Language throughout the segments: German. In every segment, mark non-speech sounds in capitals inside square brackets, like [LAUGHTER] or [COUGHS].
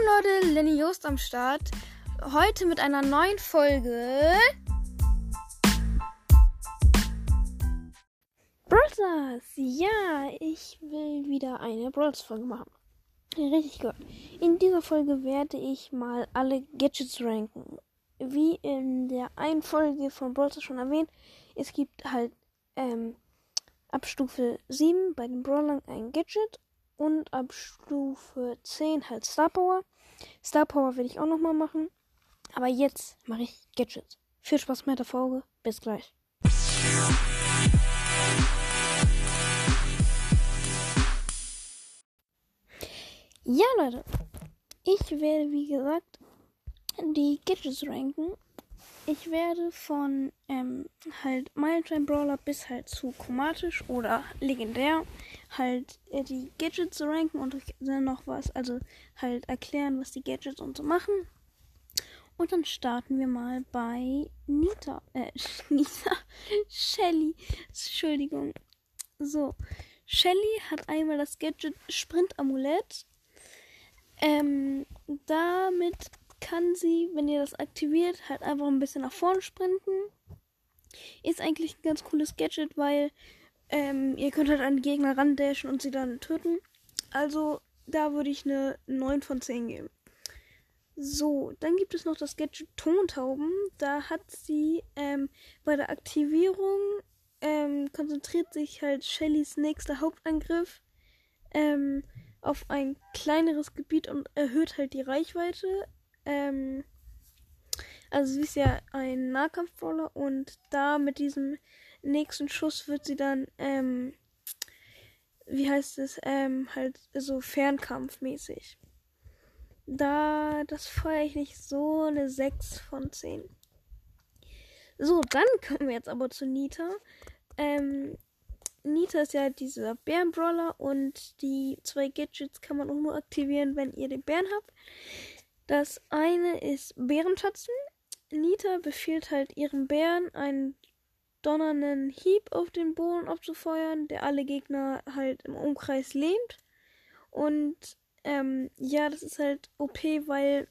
Leute, Lenny Jost am Start. Heute mit einer neuen Folge. Brothers! Ja, ich will wieder eine Brothers-Folge machen. Richtig gut. In dieser Folge werde ich mal alle Gadgets ranken. Wie in der einen Folge von Brothers schon erwähnt, es gibt halt ähm, ab Stufe 7 bei den Brawlern ein Gadget und ab Stufe 10 halt Star Power. Star Power werde ich auch nochmal machen. Aber jetzt mache ich Gadgets. Viel Spaß mit der Folge. Bis gleich. Ja, Leute. Ich werde, wie gesagt, die Gadgets ranken ich werde von ähm, halt Meilenstein Brawler bis halt zu chromatisch oder legendär halt äh, die Gadgets ranken und dann noch was, also halt erklären, was die Gadgets und so machen. Und dann starten wir mal bei Nita, äh, [LAUGHS] Nita, Shelly, Entschuldigung. So, Shelly hat einmal das Gadget Sprint Amulett. Ähm, damit kann sie, wenn ihr das aktiviert, halt einfach ein bisschen nach vorne sprinten. Ist eigentlich ein ganz cooles Gadget, weil ähm, ihr könnt halt an Gegner randashen und sie dann töten. Also da würde ich eine 9 von 10 geben. So, dann gibt es noch das Gadget Tontauben. Da hat sie ähm, bei der Aktivierung ähm, konzentriert sich halt Shellys nächster Hauptangriff ähm, auf ein kleineres Gebiet und erhöht halt die Reichweite. Ähm, also sie ist ja ein Nahkampfbrawler und da mit diesem nächsten Schuss wird sie dann, ähm, wie heißt es, ähm, halt so Fernkampfmäßig. Da, das feiere ich nicht so eine 6 von 10. So, dann kommen wir jetzt aber zu Nita. Ähm, Nita ist ja dieser Bärenbrawler und die zwei Gadgets kann man auch nur aktivieren, wenn ihr den Bären habt. Das eine ist Bärentatzen. Nita befiehlt halt ihrem Bären einen donnernden Hieb auf den Boden abzufeuern, der alle Gegner halt im Umkreis lähmt. Und ähm, ja, das ist halt OP, weil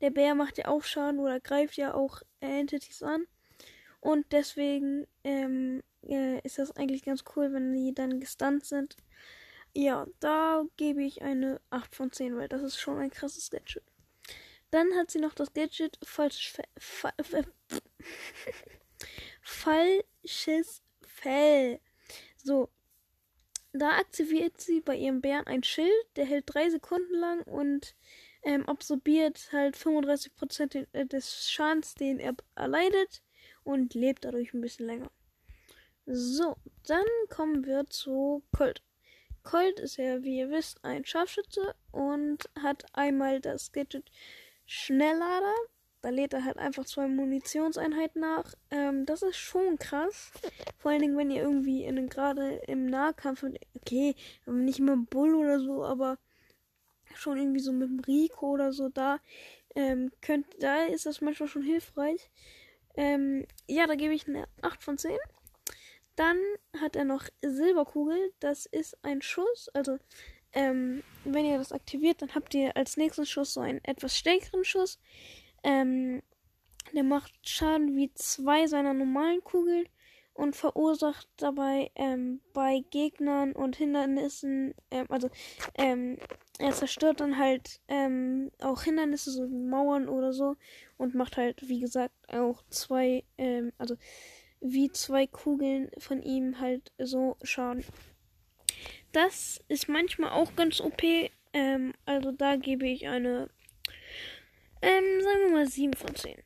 der Bär macht ja auch Schaden oder greift ja auch Entities an. Und deswegen ähm, äh, ist das eigentlich ganz cool, wenn die dann gestunt sind. Ja, da gebe ich eine 8 von 10, weil das ist schon ein krasses Gadget. Dann hat sie noch das Gadget falsches, Fe Fa [LAUGHS] falsches Fell. So, da aktiviert sie bei ihrem Bären ein Schild, der hält 3 Sekunden lang und ähm, absorbiert halt 35% äh, des Schadens, den er erleidet und lebt dadurch ein bisschen länger. So, dann kommen wir zu Colt. Colt ist ja, wie ihr wisst, ein Scharfschütze und hat einmal das Gadget Schnelllader. Da lädt er halt einfach zwei Munitionseinheiten nach. Ähm, das ist schon krass. Vor allen Dingen, wenn ihr irgendwie in gerade im Nahkampf, okay, nicht mit dem Bull oder so, aber schon irgendwie so mit dem Rico oder so, da ähm, könnt, da ist das manchmal schon hilfreich. Ähm, ja, da gebe ich eine 8 von 10. Dann hat er noch Silberkugel. Das ist ein Schuss. Also, ähm, wenn ihr das aktiviert, dann habt ihr als nächsten Schuss so einen etwas stärkeren Schuss. Ähm, der macht Schaden wie zwei seiner normalen Kugeln und verursacht dabei ähm, bei Gegnern und Hindernissen, ähm, also ähm, er zerstört dann halt ähm, auch Hindernisse, so Mauern oder so und macht halt, wie gesagt, auch zwei, ähm, also wie zwei Kugeln von ihm halt so schauen. Das ist manchmal auch ganz OP. Ähm, also da gebe ich eine, ähm, sagen wir mal 7 von 10.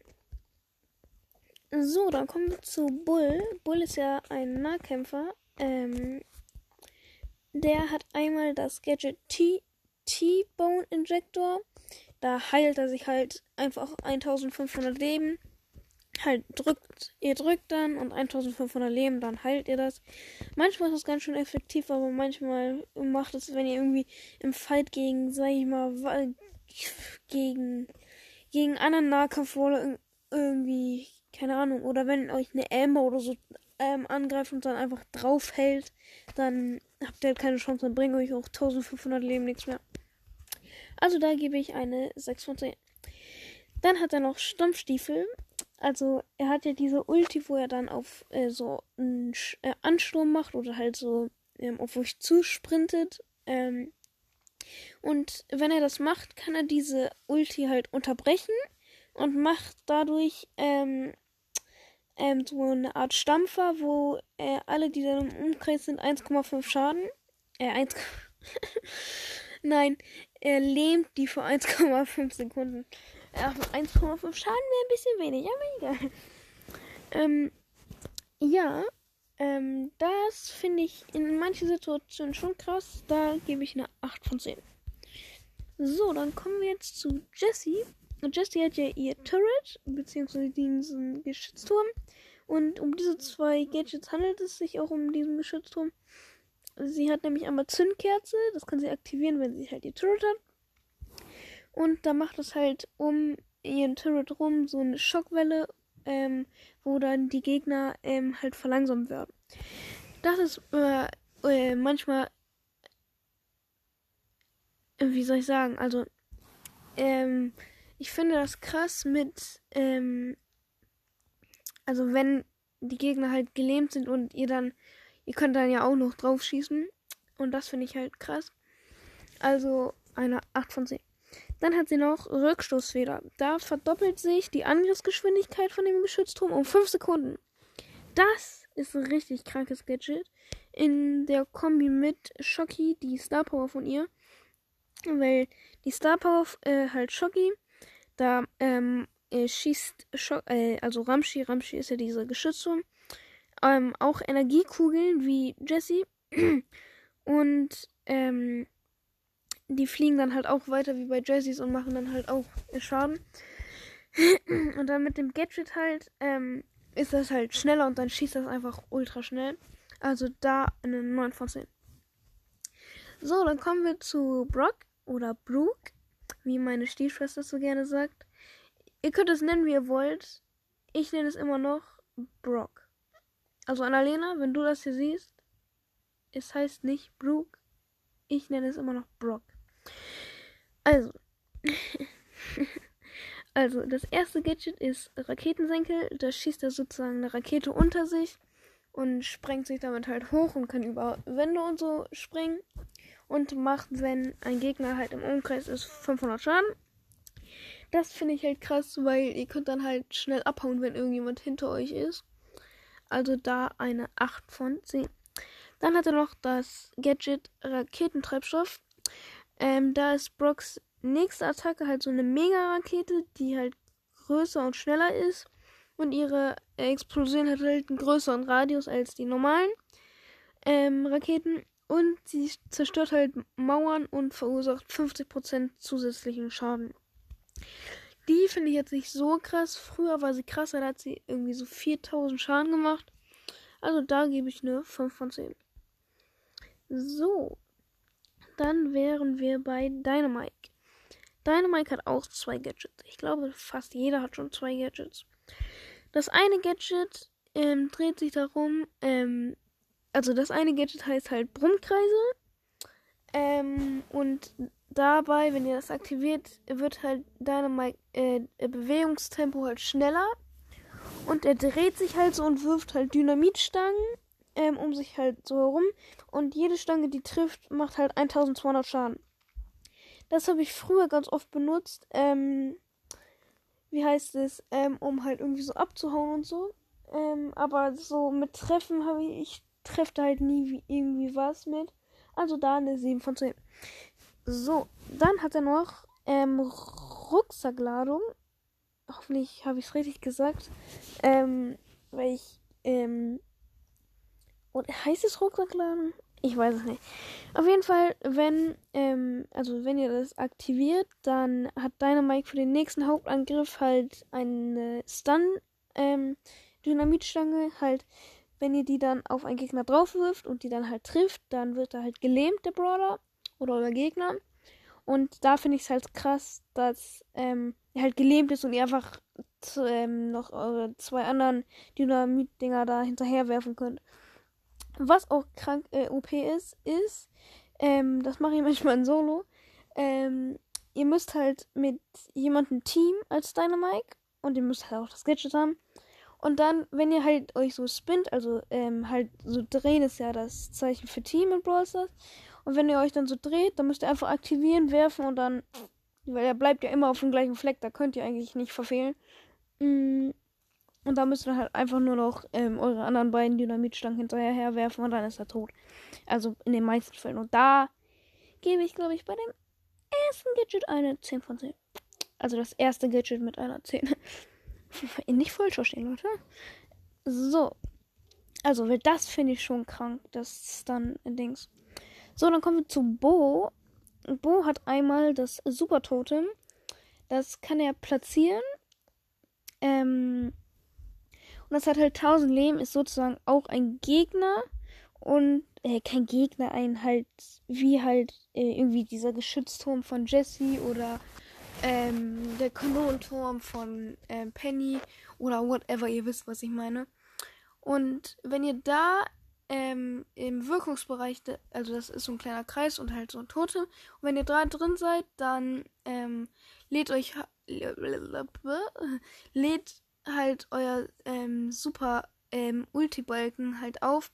So, dann kommen wir zu Bull. Bull ist ja ein Nahkämpfer. Ähm, der hat einmal das Gadget T-Bone Injector. Da heilt er sich halt einfach 1500 Leben halt drückt, ihr drückt dann und 1500 Leben, dann heilt ihr das. Manchmal ist das ganz schön effektiv, aber manchmal macht es, wenn ihr irgendwie im Fight gegen, sag ich mal, gegen, gegen anderen Nahkampfroller irgendwie, keine Ahnung, oder wenn euch eine Amber oder so ähm, angreift und dann einfach drauf hält, dann habt ihr halt keine Chance, dann bringt euch auch 1500 Leben nichts mehr. Also da gebe ich eine 6 von 10. Dann hat er noch Stampfstiefel. Also er hat ja diese Ulti, wo er dann auf äh, so einen äh, Ansturm macht oder halt so ähm, auf euch zusprintet. Ähm, und wenn er das macht, kann er diese Ulti halt unterbrechen und macht dadurch ähm, ähm, so eine Art Stampfer, wo äh, alle, die dann im Umkreis sind, 1,5 Schaden. Äh, 1. [LAUGHS] Nein, er lähmt die für 1,5 Sekunden. Ja, 1,5 Schaden wäre ein bisschen wenig, aber egal. Ähm, ja, ähm, das finde ich in manchen Situationen schon krass. Da gebe ich eine 8 von 10. So, dann kommen wir jetzt zu Jessie. Jessie hat ja ihr Turret, beziehungsweise diesen Geschützturm. Und um diese zwei Gadgets handelt es sich auch um diesen Geschützturm. Sie hat nämlich einmal Zündkerze, das kann sie aktivieren, wenn sie halt ihr Turret hat. Und da macht es halt um ihren Turret rum so eine Schockwelle, ähm, wo dann die Gegner ähm, halt verlangsamt werden. Das ist äh, äh, manchmal, wie soll ich sagen, also ähm, ich finde das krass mit, ähm, also wenn die Gegner halt gelähmt sind und ihr dann, ihr könnt dann ja auch noch drauf schießen. Und das finde ich halt krass. Also eine 8 von 10. Dann hat sie noch Rückstoßfeder. Da verdoppelt sich die Angriffsgeschwindigkeit von dem Geschützturm um 5 Sekunden. Das ist ein richtig krankes Gadget. In der Kombi mit Shocky, die Star Power von ihr. Weil die Star Power äh, halt Shocky da ähm, schießt, äh, also Ramschi, Ramschi ist ja dieser Geschützturm, ähm, auch Energiekugeln wie Jesse. [CLEARS THROAT] Und ähm, die fliegen dann halt auch weiter wie bei Jessys und machen dann halt auch Schaden. [CLEARS THROAT] und dann mit dem Gadget halt ähm, ist das halt schneller und dann schießt das einfach ultra schnell. Also da eine 9 von 10. So, dann kommen wir zu Brock oder Brooke wie meine Stiefschwester so gerne sagt. Ihr könnt es nennen, wie ihr wollt. Ich nenne es immer noch Brock. Also Annalena, wenn du das hier siehst, es heißt nicht Brooke. Ich nenne es immer noch Brock. Also. [LAUGHS] also, das erste Gadget ist Raketensenkel. Da schießt er sozusagen eine Rakete unter sich und sprengt sich damit halt hoch und kann über Wände und so springen und macht, wenn ein Gegner halt im Umkreis ist, 500 Schaden. Das finde ich halt krass, weil ihr könnt dann halt schnell abhauen, wenn irgendjemand hinter euch ist. Also da eine 8 von 10. Dann hat er noch das Gadget Raketentreibstoff. Ähm, da ist Brocks nächste Attacke halt so eine Mega-Rakete, die halt größer und schneller ist. Und ihre Explosion hat halt einen größeren Radius als die normalen ähm, Raketen. Und sie zerstört halt Mauern und verursacht 50% zusätzlichen Schaden. Die finde ich jetzt nicht so krass. Früher war sie krasser, da hat sie irgendwie so 4000 Schaden gemacht. Also da gebe ich eine 5 von 10. So. Dann wären wir bei Dynamite. Dynamite hat auch zwei Gadgets. Ich glaube, fast jeder hat schon zwei Gadgets. Das eine Gadget ähm, dreht sich darum, ähm, also das eine Gadget heißt halt Brummkreise. Ähm, und dabei, wenn ihr das aktiviert, wird halt deine äh, Bewegungstempo halt schneller. Und er dreht sich halt so und wirft halt Dynamitstangen ähm, um sich halt so herum. Und jede Stange, die trifft, macht halt 1200 Schaden. Das habe ich früher ganz oft benutzt. Ähm, wie heißt es? Ähm, um halt irgendwie so abzuhauen und so. Ähm, aber so mit Treffen habe ich trefft halt nie irgendwie was mit. Also da eine 7 von 10. So, dann hat er noch ähm, Rucksackladung. Hoffentlich habe ich es richtig gesagt. Ähm, weil ich, ähm, und heißt es Rucksackladung? Ich weiß es nicht. Auf jeden Fall, wenn, ähm, also wenn ihr das aktiviert, dann hat Dynamite für den nächsten Hauptangriff halt eine Stun, ähm, Dynamitstange halt wenn ihr die dann auf einen Gegner drauf wirft und die dann halt trifft, dann wird er halt gelähmt, der Brawler oder euer Gegner. Und da finde ich es halt krass, dass ähm, er halt gelähmt ist und ihr einfach ähm, noch eure zwei anderen Dynamit-Dinger da hinterher werfen könnt. Was auch krank äh, OP ist, ist, ähm, das mache ich [LAUGHS] manchmal in Solo, ähm, ihr müsst halt mit jemandem Team als Dynamike und ihr müsst halt auch das Gadget haben. Und dann, wenn ihr halt euch so spinnt, also ähm, halt so drehen ist ja das Zeichen für Team in Brawl Stars. Und wenn ihr euch dann so dreht, dann müsst ihr einfach aktivieren, werfen und dann, weil er bleibt ja immer auf dem gleichen Fleck, da könnt ihr eigentlich nicht verfehlen. Mm, und da müsst ihr halt einfach nur noch ähm, eure anderen beiden Dynamitstangen hinterher herwerfen und dann ist er tot. Also in den meisten Fällen. Und da gebe ich, glaube ich, bei dem ersten Gadget eine 10 von 10. Also das erste Gadget mit einer 10. [LAUGHS] Nicht falsch verstehen, Leute. So. Also, weil das finde ich schon krank. Das ist dann Dings. So, dann kommen wir zu Bo. Bo hat einmal das Super Totem. Das kann er platzieren. Ähm, und das hat halt 1000 Leben, ist sozusagen auch ein Gegner. Und, äh, kein Gegner, ein halt, wie halt äh, irgendwie dieser Geschützturm von Jesse oder ähm, der Kanonenturm von ähm, Penny oder whatever, ihr wisst, was ich meine. Und wenn ihr da ähm, im Wirkungsbereich, also das ist so ein kleiner Kreis und halt so ein Totem, und wenn ihr da drin seid, dann ähm, lädt euch lädt halt euer ähm, super ähm, Ulti-Balken halt auf.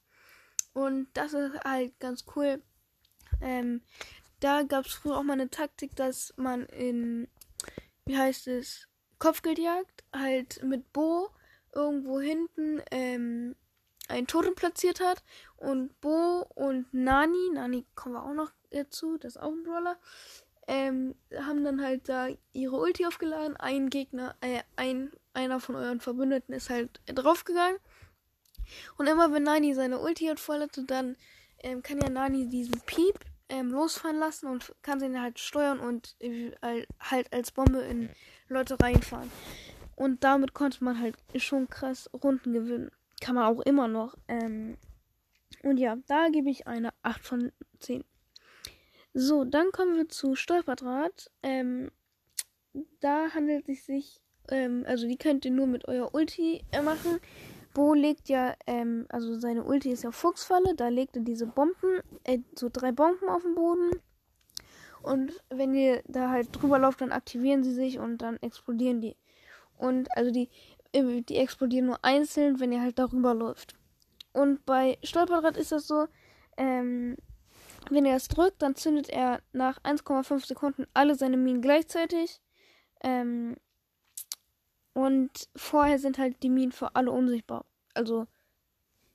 Und das ist halt ganz cool. Ähm, da gab es früher auch mal eine Taktik, dass man in wie heißt es, Kopfgeldjagd halt mit Bo irgendwo hinten ähm, ein Totem platziert hat und Bo und Nani, Nani kommen wir auch noch dazu, das ist auch ein Brawler, ähm, haben dann halt da ihre Ulti aufgeladen. Ein Gegner, äh, ein, einer von euren Verbündeten ist halt draufgegangen. Und immer wenn Nani seine Ulti hat voll hatte, dann ähm, kann ja Nani diesen Piep ähm, losfahren lassen und kann sie halt steuern und äh, halt als Bombe in Leute reinfahren. Und damit konnte man halt schon krass Runden gewinnen. Kann man auch immer noch. Ähm, und ja, da gebe ich eine 8 von 10. So, dann kommen wir zu Stolperdraht. Ähm, da handelt es sich, ähm, also die könnt ihr nur mit eurer Ulti äh, machen. Bo legt ja, ähm, also seine Ulti ist ja Fuchsfalle, da legt er diese Bomben, äh, so drei Bomben auf den Boden. Und wenn ihr da halt drüber lauft, dann aktivieren sie sich und dann explodieren die. Und also die, äh, die explodieren nur einzeln, wenn ihr halt darüber läuft. Und bei Stolperrad ist das so, ähm, wenn er es drückt, dann zündet er nach 1,5 Sekunden alle seine Minen gleichzeitig. Ähm, und vorher sind halt die Minen für alle unsichtbar. Also,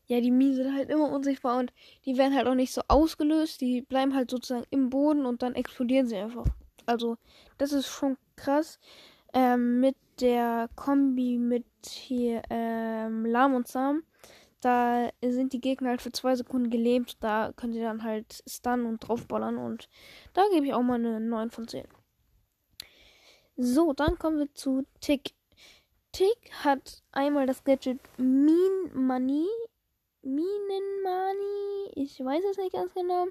ja, die Minen sind halt immer unsichtbar und die werden halt auch nicht so ausgelöst. Die bleiben halt sozusagen im Boden und dann explodieren sie einfach. Also, das ist schon krass. Ähm, mit der Kombi mit hier ähm, Lahm und Sam. Da sind die Gegner halt für zwei Sekunden gelebt. Da könnt ihr dann halt stunnen und draufballern. Und da gebe ich auch mal eine 9 von 10. So, dann kommen wir zu Tick. Tick hat einmal das Gadget Mean Money. Minen Money. Ich weiß es nicht ganz genau.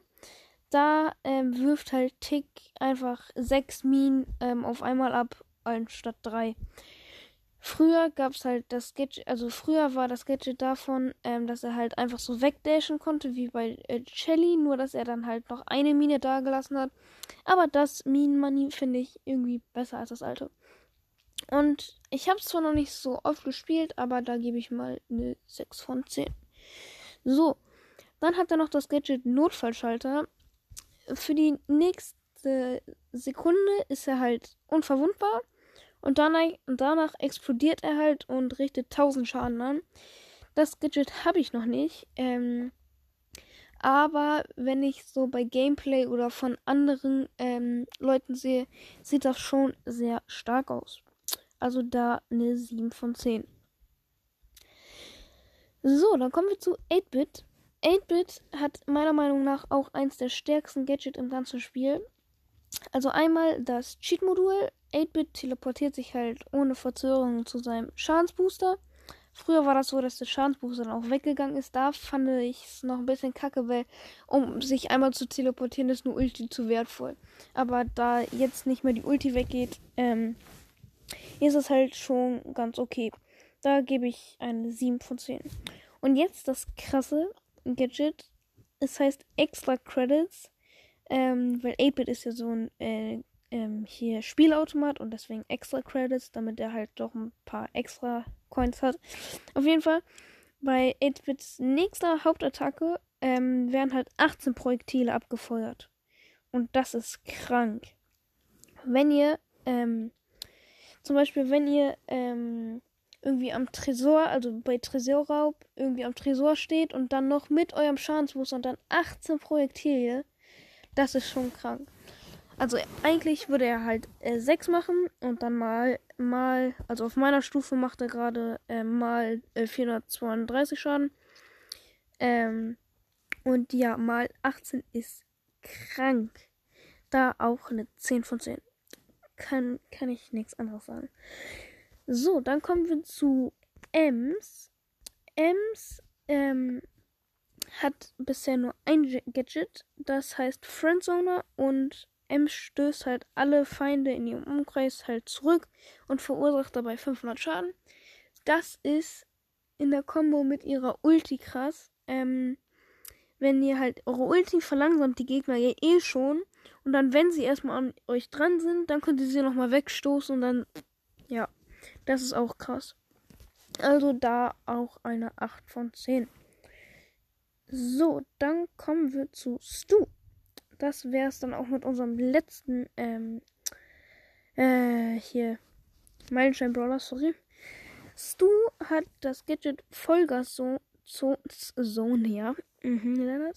Da ähm, wirft halt Tick einfach sechs Minen ähm, auf einmal ab, anstatt drei. Früher gab es halt das Gadget, also früher war das Gadget davon, ähm, dass er halt einfach so wegdashen konnte, wie bei äh, Shelly, nur dass er dann halt noch eine Mine dagelassen hat. Aber das Minen Money finde ich irgendwie besser als das alte. Und ich habe es zwar noch nicht so oft gespielt, aber da gebe ich mal eine 6 von 10. So, dann hat er noch das Gadget Notfallschalter. Für die nächste Sekunde ist er halt unverwundbar. Und danach, danach explodiert er halt und richtet 1000 Schaden an. Das Gadget habe ich noch nicht. Ähm, aber wenn ich so bei Gameplay oder von anderen ähm, Leuten sehe, sieht das schon sehr stark aus. Also da eine 7 von 10. So, dann kommen wir zu 8-Bit. 8-Bit hat meiner Meinung nach auch eins der stärksten Gadgets im ganzen Spiel. Also einmal das Cheat-Modul. 8-Bit teleportiert sich halt ohne Verzögerung zu seinem Schadensbooster. Früher war das so, dass der Schadensbooster dann auch weggegangen ist. Da fand ich es noch ein bisschen kacke, weil um sich einmal zu teleportieren, ist nur Ulti zu wertvoll. Aber da jetzt nicht mehr die Ulti weggeht, ähm, ist es halt schon ganz okay. Da gebe ich eine 7 von 10. Und jetzt das krasse Gadget. Es heißt Extra Credits. Ähm, weil 8-Bit ist ja so ein äh, ähm, hier Spielautomat und deswegen extra Credits, damit er halt doch ein paar extra Coins hat. Auf jeden Fall, bei 8-Bits nächster Hauptattacke ähm, werden halt 18 Projektile abgefeuert. Und das ist krank. Wenn ihr, ähm, zum Beispiel, wenn ihr ähm, irgendwie am Tresor, also bei Tresorraub, irgendwie am Tresor steht und dann noch mit eurem Schadensmuster und dann 18 Projektile, das ist schon krank. Also eigentlich würde er halt äh, 6 machen und dann mal, mal, also auf meiner Stufe macht er gerade äh, mal äh, 432 Schaden. Ähm, und ja, mal 18 ist krank. Da auch eine 10 von 10. Kann, kann ich nichts anderes sagen. So, dann kommen wir zu Ems. Ems ähm, hat bisher nur ein Gadget, das heißt Friendzoner und Ems stößt halt alle Feinde in ihrem Umkreis halt zurück und verursacht dabei 500 Schaden. Das ist in der Combo mit ihrer Ulti krass. Ähm, wenn ihr halt eure Ulti verlangsamt die Gegner ja eh schon und dann, wenn sie erstmal an euch dran sind, dann könnt ihr sie nochmal wegstoßen und dann, ja, das ist auch krass. Also da auch eine 8 von 10. So, dann kommen wir zu Stu. Das wäre es dann auch mit unserem letzten, ähm, äh, hier, Meilenstein Brawler, sorry. Stu hat das Gadget Vollgaszone, Zone, ja, mhm,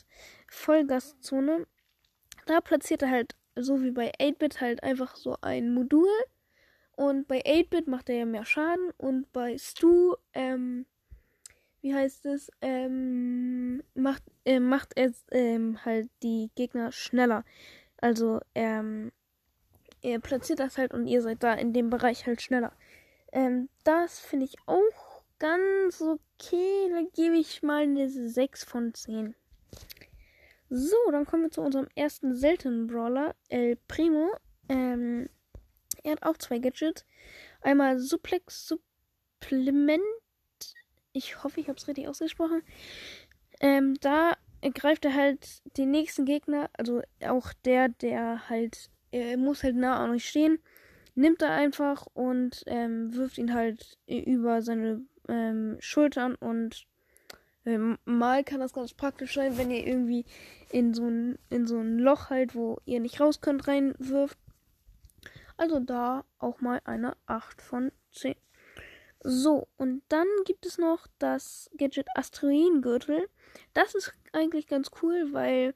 Vollgaszone. Da platziert er halt, so wie bei 8-Bit, halt einfach so ein Modul und bei 8-Bit macht er ja mehr Schaden. Und bei Stu, ähm, wie heißt es, ähm, macht, äh, macht er ähm, halt die Gegner schneller. Also, ähm, er platziert das halt und ihr seid da in dem Bereich halt schneller. Ähm, das finde ich auch ganz okay. Da gebe ich mal eine 6 von 10. So, dann kommen wir zu unserem ersten seltenen Brawler, El Primo. Ähm, er hat auch zwei Gadgets. Einmal Suplex Supplement. Ich hoffe, ich habe es richtig ausgesprochen. Ähm, da greift er halt den nächsten Gegner, also auch der, der halt, er muss halt nah an euch stehen, nimmt er einfach und ähm, wirft ihn halt über seine ähm, Schultern und ähm, mal kann das ganz praktisch sein, wenn ihr irgendwie in so ein, in so ein Loch halt, wo ihr nicht raus könnt, reinwirft. Also da auch mal eine 8 von 10. So, und dann gibt es noch das Gadget Asteroidengürtel. Das ist eigentlich ganz cool, weil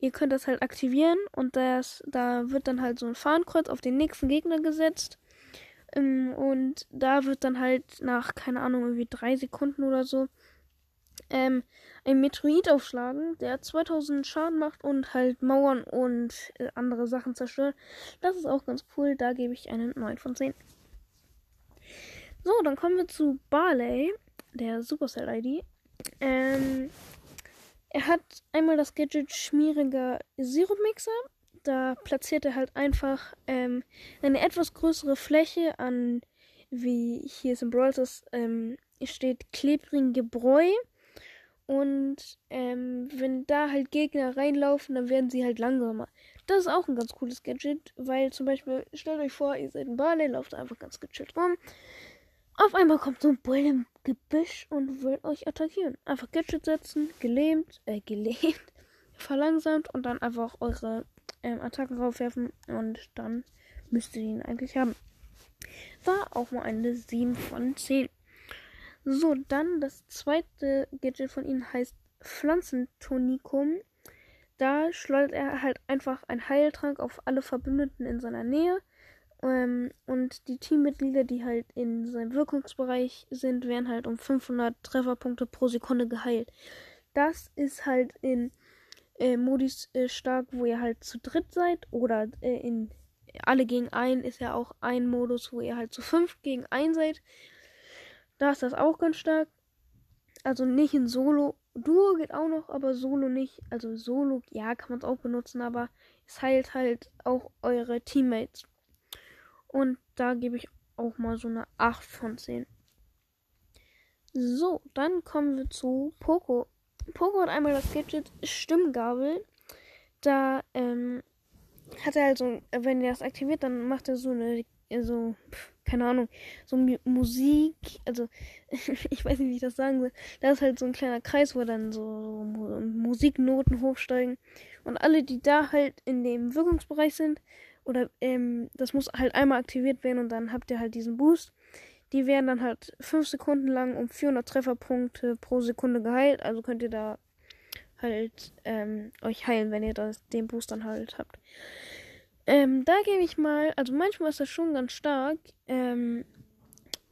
ihr könnt das halt aktivieren und das, da wird dann halt so ein Fahnenkreuz auf den nächsten Gegner gesetzt. Ähm, und da wird dann halt nach, keine Ahnung, irgendwie drei Sekunden oder so ähm, ein Meteorit aufschlagen, der 2000 Schaden macht und halt Mauern und äh, andere Sachen zerstört. Das ist auch ganz cool. Da gebe ich einen 9 von 10. So, dann kommen wir zu Barley, der Supercell-ID. Ähm, er hat einmal das Gadget schmieriger Sirup-Mixer. Da platziert er halt einfach ähm, eine etwas größere Fläche an, wie hier ist im Brawl ähm, steht klebrige Bräu. Und ähm, wenn da halt Gegner reinlaufen, dann werden sie halt langsamer. Das ist auch ein ganz cooles Gadget, weil zum Beispiel, stellt euch vor, ihr seid ein Barley, lauft einfach ganz gechillt rum. Auf einmal kommt so ein Bull im Gebüsch und will euch attackieren. Einfach Gadget setzen, gelähmt, äh, gelähmt, [LAUGHS] verlangsamt und dann einfach eure ähm, Attacken raufwerfen und dann müsst ihr ihn eigentlich haben. War auch mal eine 7 von 10. So, dann das zweite Gadget von ihnen heißt Pflanzentonikum. Da schleudert er halt einfach einen Heiltrank auf alle Verbündeten in seiner Nähe. Ähm, und die Teammitglieder, die halt in seinem Wirkungsbereich sind, werden halt um 500 Trefferpunkte pro Sekunde geheilt. Das ist halt in äh, Modis äh, stark, wo ihr halt zu dritt seid. Oder äh, in alle gegen ein ist ja auch ein Modus, wo ihr halt zu fünf gegen ein seid. Da ist das auch ganz stark. Also nicht in Solo. Duo geht auch noch, aber Solo nicht. Also Solo, ja, kann man es auch benutzen, aber es heilt halt auch eure Teammates. Und da gebe ich auch mal so eine 8 von 10. So, dann kommen wir zu Poco. Poco hat einmal das Gadget Stimmgabel. Da ähm, hat er halt so, wenn er das aktiviert, dann macht er so eine, so, keine Ahnung, so Musik, also [LAUGHS] ich weiß nicht, wie ich das sagen soll. Da ist halt so ein kleiner Kreis, wo dann so Musiknoten hochsteigen. Und alle, die da halt in dem Wirkungsbereich sind, oder ähm, das muss halt einmal aktiviert werden und dann habt ihr halt diesen Boost. Die werden dann halt 5 Sekunden lang um 400 Trefferpunkte pro Sekunde geheilt. Also könnt ihr da halt ähm, euch heilen, wenn ihr das, den Boost dann halt habt. Ähm, da gebe ich mal, also manchmal ist das schon ganz stark. Ähm,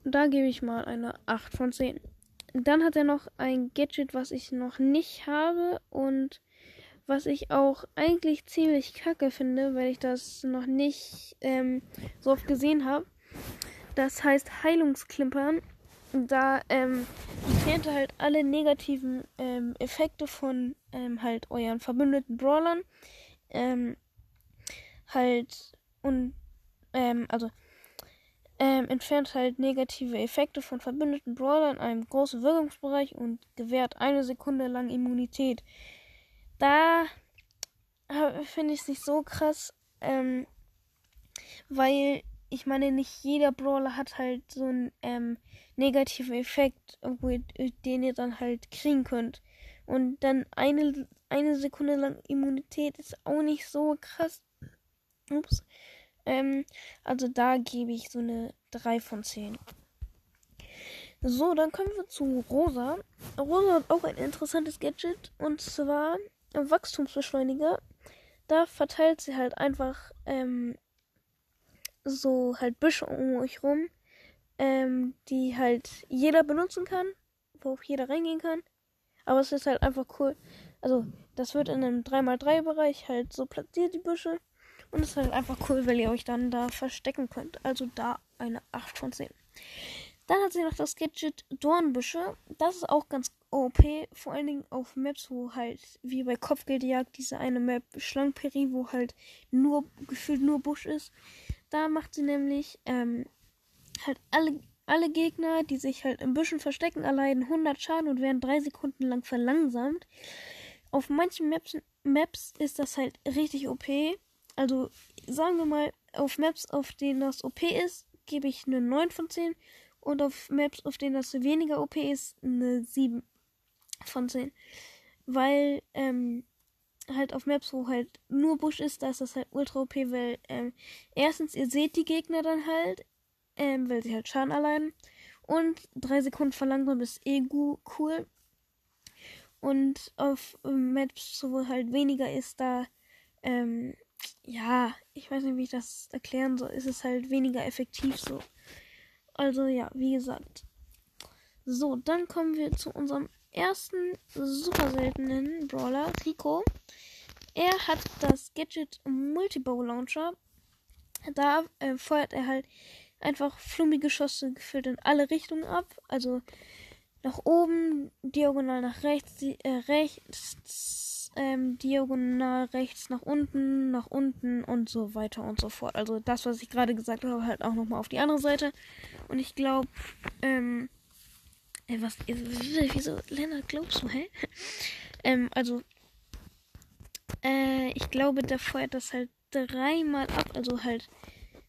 da gebe ich mal eine 8 von 10. Dann hat er noch ein Gadget, was ich noch nicht habe und was ich auch eigentlich ziemlich kacke finde, weil ich das noch nicht ähm, so oft gesehen habe. Das heißt Heilungsklimpern. Da ähm, entfernt halt alle negativen ähm, Effekte von ähm, halt euren verbündeten Brawlern. Ähm, halt und ähm, also ähm, entfernt halt negative Effekte von verbündeten Brawlern in einem großen Wirkungsbereich und gewährt eine Sekunde lang Immunität. Da finde ich es nicht so krass, ähm, weil ich meine, nicht jeder Brawler hat halt so einen ähm, negativen Effekt, den ihr dann halt kriegen könnt. Und dann eine, eine Sekunde lang Immunität ist auch nicht so krass. Ups. Ähm, also da gebe ich so eine 3 von 10. So, dann kommen wir zu Rosa. Rosa hat auch ein interessantes Gadget und zwar Wachstumsbeschleuniger. Da verteilt sie halt einfach ähm, so halt Büsche um euch rum, ähm, die halt jeder benutzen kann, wo auch jeder reingehen kann. Aber es ist halt einfach cool. Also, das wird in einem 3x3-Bereich halt so platziert, die Büsche. Und es ist halt einfach cool, weil ihr euch dann da verstecken könnt. Also da eine 8 von 10. Dann hat sie noch das Gadget Dornbüsche. Das ist auch ganz OP. Vor allen Dingen auf Maps, wo halt, wie bei Kopfgeldjagd, diese eine Map Schlangperi, wo halt nur, gefühlt nur Busch ist. Da macht sie nämlich ähm, halt alle, alle Gegner, die sich halt im Büschen verstecken, erleiden 100 Schaden und werden 3 Sekunden lang verlangsamt. Auf manchen Maps, Maps ist das halt richtig OP. Also sagen wir mal, auf Maps, auf denen das OP ist, gebe ich eine 9 von 10. Und auf Maps, auf denen das weniger OP ist, eine 7 von 10. Weil ähm, halt auf Maps, wo halt nur Busch ist, da ist das halt ultra OP, weil ähm, erstens, ihr seht die Gegner dann halt, ähm, weil sie halt Schaden allein. Und drei Sekunden verlangsamt ist eh cool. Und auf ähm, Maps, wo halt weniger ist, da, ähm, ja, ich weiß nicht, wie ich das erklären soll, ist es halt weniger effektiv so. Also ja, wie gesagt. So, dann kommen wir zu unserem ersten super seltenen Brawler, Rico. Er hat das Gadget Multibow Launcher. Da äh, feuert er halt einfach flummige Geschosse gefüllt in alle Richtungen ab. Also nach oben, diagonal nach rechts, die, äh, rechts, ähm, diagonal rechts nach unten, nach unten und so weiter und so fort. Also das, was ich gerade gesagt habe, halt auch nochmal auf die andere Seite. Und ich glaube, ähm, äh, was, wieso, Lennart, glaubst du, hä? ähm, also äh, ich glaube, der feuert das halt dreimal ab. Also halt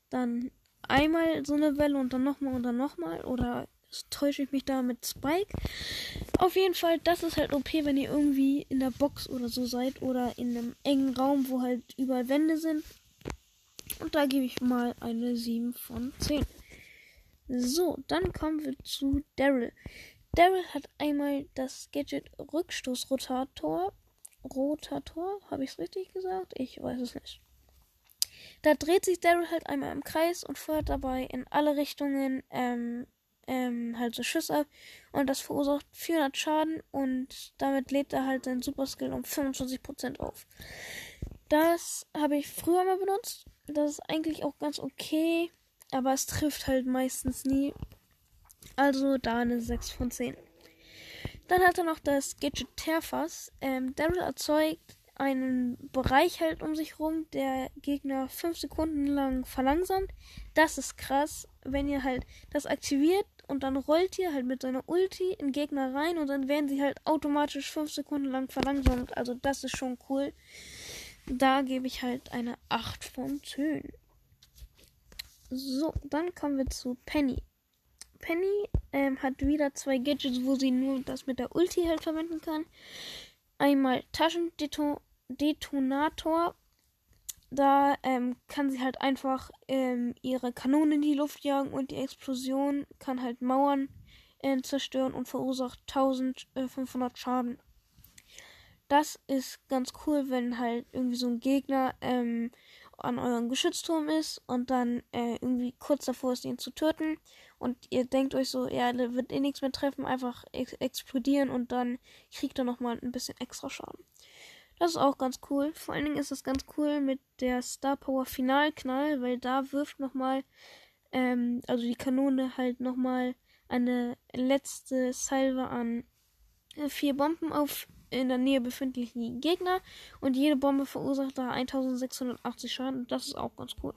dann einmal so eine Welle und dann nochmal und dann nochmal. Oder täusche ich mich da mit Spike? Auf jeden Fall, das ist halt OP, wenn ihr irgendwie in der Box oder so seid. Oder in einem engen Raum, wo halt überall Wände sind. Und da gebe ich mal eine 7 von 10. So, dann kommen wir zu Daryl. Daryl hat einmal das Gadget Rückstoßrotator Rotator. Habe ich es richtig gesagt? Ich weiß es nicht. Da dreht sich Daryl halt einmal im Kreis und feuert dabei in alle Richtungen ähm, ähm, halt so Schüsse ab. Und das verursacht 400 Schaden und damit lädt er halt seinen Super Skill um 25% auf. Das habe ich früher mal benutzt. Das ist eigentlich auch ganz okay, aber es trifft halt meistens nie. Also da eine 6 von 10. Dann hat er noch das Gadget Terfass. Ähm, Daryl erzeugt einen Bereich halt um sich rum, der Gegner 5 Sekunden lang verlangsamt. Das ist krass, wenn ihr halt das aktiviert und dann rollt ihr halt mit seiner Ulti in Gegner rein und dann werden sie halt automatisch 5 Sekunden lang verlangsamt. Also das ist schon cool. Da gebe ich halt eine 8 von 10. So, dann kommen wir zu Penny. Penny ähm, hat wieder zwei Gadgets, wo sie nur das mit der Ulti halt verwenden kann. Einmal Taschendetonator. Da ähm, kann sie halt einfach ähm, ihre Kanone in die Luft jagen und die Explosion kann halt Mauern äh, zerstören und verursacht 1500 Schaden. Das ist ganz cool, wenn halt irgendwie so ein Gegner ähm, an eurem Geschützturm ist und dann äh, irgendwie kurz davor ist, ihn zu töten. Und ihr denkt euch so, ja, da wird eh nichts mehr treffen, einfach ex explodieren und dann kriegt er nochmal ein bisschen extra Schaden. Das ist auch ganz cool. Vor allen Dingen ist das ganz cool mit der Star Power Finalknall, weil da wirft nochmal, ähm, also die Kanone halt nochmal eine letzte Salve an äh, vier Bomben auf in der Nähe befindlichen Gegner und jede Bombe verursacht da 1680 Schaden. Das ist auch ganz cool.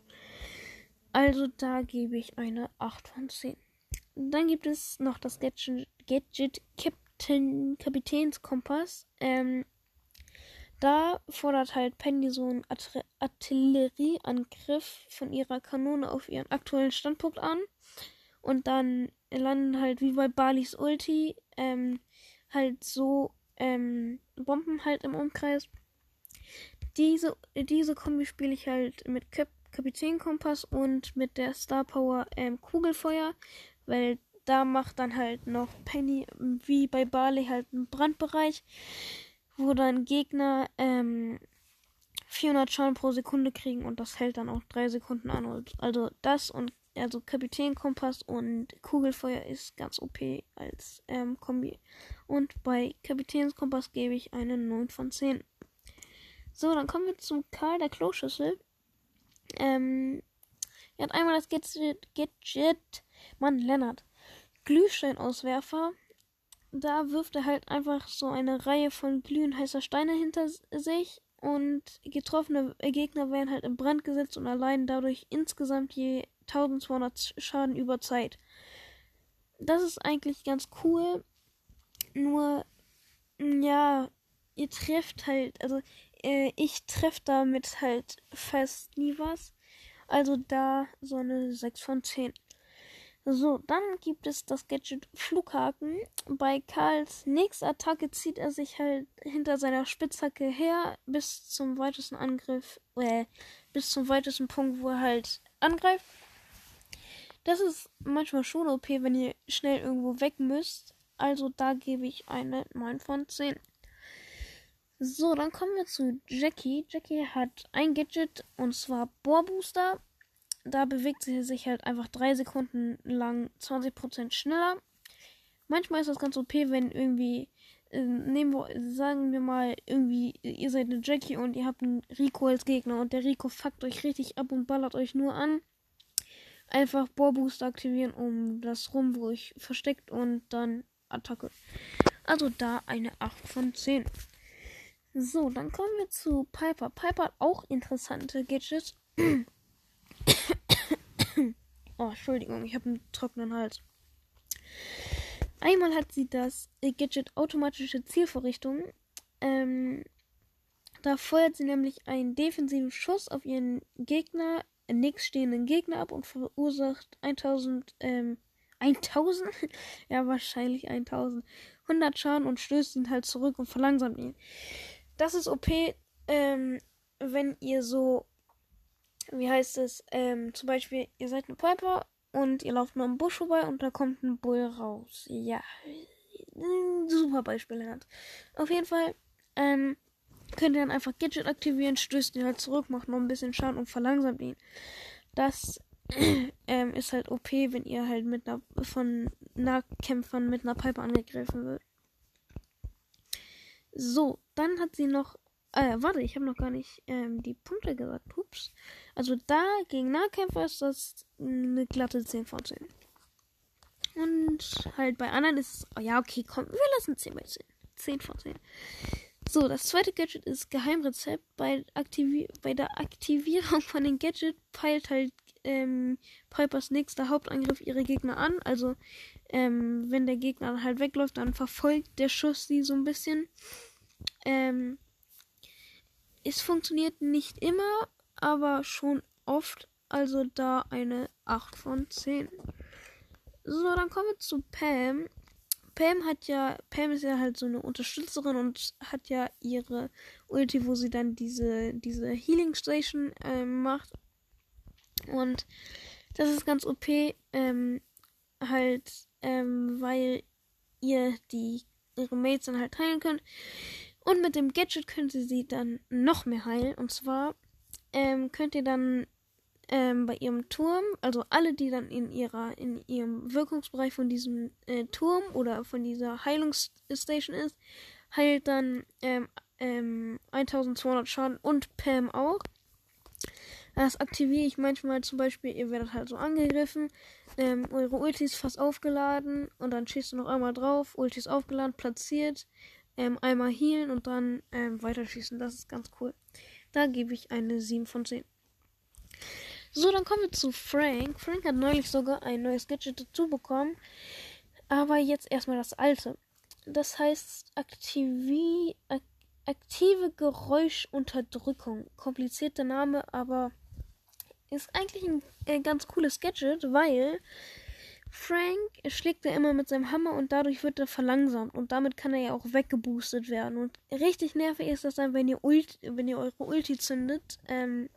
Also da gebe ich eine 8 von 10. Dann gibt es noch das Gadget, Gadget Captain, Kapitänskompass. Ähm, da fordert halt Penny so einen Artillerieangriff von ihrer Kanone auf ihren aktuellen Standpunkt an. Und dann landen halt wie bei Balis Ulti ähm, halt so ähm, Bomben halt im Umkreis. Diese, diese Kombi spiele ich halt mit Kap Kapitänkompass und mit der Star Power ähm, Kugelfeuer, weil da macht dann halt noch Penny wie bei Barley halt einen Brandbereich, wo dann Gegner ähm, 400 Schaden pro Sekunde kriegen und das hält dann auch 3 Sekunden an. Also das und also Kapitänkompass und Kugelfeuer ist ganz OP als ähm, Kombi. Und bei Kapitänskompass gebe ich eine 9 von 10. So, dann kommen wir zum Karl der Kloschüssel. Ähm, er hat einmal das Gadget, Gadget Mann, Lennart, Glühsteinauswerfer. Da wirft er halt einfach so eine Reihe von glühend heißer Steine hinter sich und getroffene Gegner werden halt in Brand gesetzt und allein dadurch insgesamt je 1200 Schaden über Zeit. Das ist eigentlich ganz cool. Nur, ja, ihr trefft halt, also äh, ich treffe damit halt fast nie was. Also da so eine 6 von 10. So, dann gibt es das Gadget Flughaken. Bei Karls nächster Attacke zieht er sich halt hinter seiner Spitzhacke her bis zum weitesten Angriff, äh, bis zum weitesten Punkt, wo er halt angreift. Das ist manchmal schon OP, wenn ihr schnell irgendwo weg müsst. Also da gebe ich eine 9 von 10. So, dann kommen wir zu Jackie. Jackie hat ein Gadget und zwar Bohrbooster. Da bewegt sie sich halt einfach 3 Sekunden lang 20% schneller. Manchmal ist das ganz OP, wenn irgendwie, äh, nehmen wir, sagen wir mal, irgendwie, ihr seid eine Jackie und ihr habt einen Rico als Gegner und der Rico fuckt euch richtig ab und ballert euch nur an einfach Bohrboost aktivieren, um das Rum, wo ich versteckt und dann Attacke. Also da eine 8 von 10. So, dann kommen wir zu Piper. Piper hat auch interessante Gadgets. [COUGHS] oh, Entschuldigung, ich habe einen trockenen Hals. Einmal hat sie das Gadget automatische Zielvorrichtung. Ähm, da feuert sie nämlich einen defensiven Schuss auf ihren Gegner nächststehenden Gegner ab und verursacht 1000, ähm, 1000? [LAUGHS] ja, wahrscheinlich 1000. 100 Schaden und stößt ihn halt zurück und verlangsamt ihn. Das ist OP, ähm, wenn ihr so, wie heißt es, ähm, zum Beispiel, ihr seid eine Piper und ihr lauft nur am Busch vorbei und da kommt ein Bull raus. Ja, super Beispiel, Lennart. Auf jeden Fall, ähm, könnt ihr dann einfach Gadget aktivieren, stößt ihn halt zurück, macht noch ein bisschen Schaden und verlangsamt ihn. Das [CLEARS THROAT] ähm, ist halt OP, wenn ihr halt mit einer von Nahkämpfern mit einer Pipe angegriffen wird. So, dann hat sie noch. Äh, warte, ich habe noch gar nicht ähm, die Punkte gesagt. Ups. Also da gegen Nahkämpfer ist das eine glatte 10 von 10. Und halt bei anderen ist es. Oh ja, okay, komm, wir lassen 10 bei 10. 10 von 10. So, das zweite Gadget ist Geheimrezept. Bei, Aktivi bei der Aktivierung von dem Gadget peilt halt ähm, Pipers nächster Hauptangriff ihre Gegner an. Also, ähm, wenn der Gegner halt wegläuft, dann verfolgt der Schuss sie so ein bisschen. Ähm, es funktioniert nicht immer, aber schon oft. Also da eine 8 von 10. So, dann kommen wir zu Pam. Pam hat ja, Pam ist ja halt so eine Unterstützerin und hat ja ihre Ulti, wo sie dann diese, diese Healing Station äh, macht. Und das ist ganz OP, ähm, halt, ähm, weil ihr die ihre Mates dann halt heilen könnt. Und mit dem Gadget könnt ihr sie dann noch mehr heilen. Und zwar ähm, könnt ihr dann ähm, bei ihrem Turm, also alle, die dann in ihrer, in ihrem Wirkungsbereich von diesem äh, Turm oder von dieser Heilungsstation ist, heilt dann ähm, ähm, 1200 Schaden und Pam auch. Das aktiviere ich manchmal zum Beispiel, ihr werdet halt so angegriffen, ähm, eure Ulti ist fast aufgeladen und dann schießt du noch einmal drauf, Ulti ist aufgeladen, platziert, ähm, einmal healen und dann ähm, weiterschießen. Das ist ganz cool. Da gebe ich eine 7 von 10. So, dann kommen wir zu Frank. Frank hat neulich sogar ein neues Gadget dazu bekommen. Aber jetzt erstmal das alte. Das heißt aktivi ak aktive Geräuschunterdrückung. Komplizierter Name, aber ist eigentlich ein äh, ganz cooles Gadget, weil Frank schlägt er immer mit seinem Hammer und dadurch wird er verlangsamt und damit kann er ja auch weggeboostet werden. Und richtig nervig ist das dann, wenn ihr, Ult wenn ihr eure Ulti zündet ähm,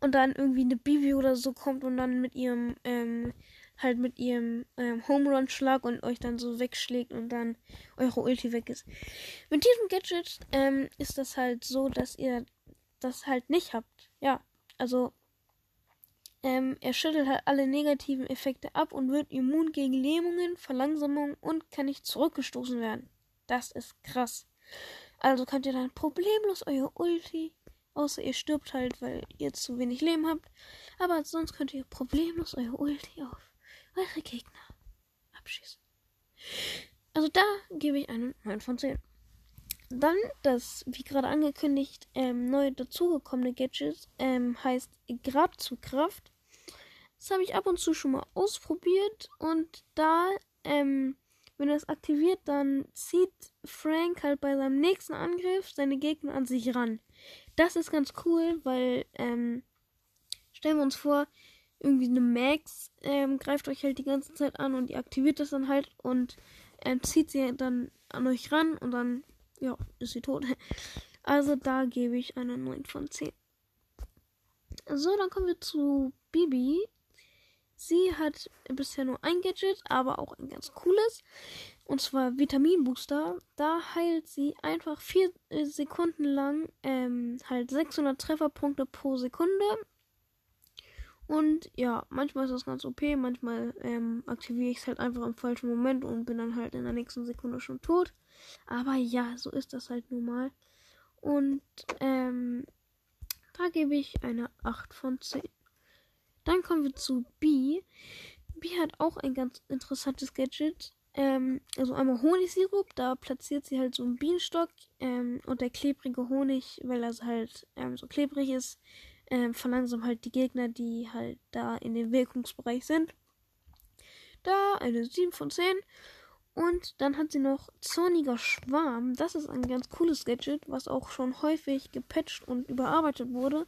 und dann irgendwie eine Bibi oder so kommt und dann mit ihrem ähm, halt mit ihrem ähm, Home Run Schlag und euch dann so wegschlägt und dann eure Ulti weg ist. Mit diesem Gadget ähm, ist das halt so, dass ihr das halt nicht habt. Ja, also ähm, er schüttelt halt alle negativen Effekte ab und wird immun gegen Lähmungen, Verlangsamung und kann nicht zurückgestoßen werden. Das ist krass. Also könnt ihr dann problemlos euer Ulti, außer ihr stirbt halt, weil ihr zu wenig Leben habt. Aber sonst könnt ihr problemlos euer Ulti auf eure Gegner abschießen. Also da gebe ich einen 9 von 10. Dann das, wie gerade angekündigt, ähm, neu dazugekommene Gadget ähm, heißt Grabzugkraft. Das habe ich ab und zu schon mal ausprobiert und da, ähm, wenn er es aktiviert, dann zieht Frank halt bei seinem nächsten Angriff seine Gegner an sich ran. Das ist ganz cool, weil, ähm, stellen wir uns vor, irgendwie eine Max ähm, greift euch halt die ganze Zeit an und ihr aktiviert das dann halt und ähm, zieht sie dann an euch ran und dann ja, ist sie tot. [LAUGHS] Also da gebe ich eine 9 von 10. So, dann kommen wir zu Bibi. Sie hat bisher nur ein Gadget, aber auch ein ganz cooles. Und zwar Vitaminbooster. Da heilt sie einfach 4 äh, Sekunden lang ähm, halt 600 Trefferpunkte pro Sekunde. Und ja, manchmal ist das ganz OP, manchmal ähm, aktiviere ich es halt einfach im falschen Moment und bin dann halt in der nächsten Sekunde schon tot. Aber ja, so ist das halt nun mal. Und ähm, da gebe ich eine 8 von 10. Dann kommen wir zu B. B hat auch ein ganz interessantes Gadget. Ähm, also einmal Honigsirup, da platziert sie halt so einen Bienenstock ähm, und der klebrige Honig, weil er halt ähm, so klebrig ist, ähm, verlangsamt halt die Gegner, die halt da in dem Wirkungsbereich sind. Da eine 7 von 10. Und dann hat sie noch Zorniger Schwarm. Das ist ein ganz cooles Gadget, was auch schon häufig gepatcht und überarbeitet wurde.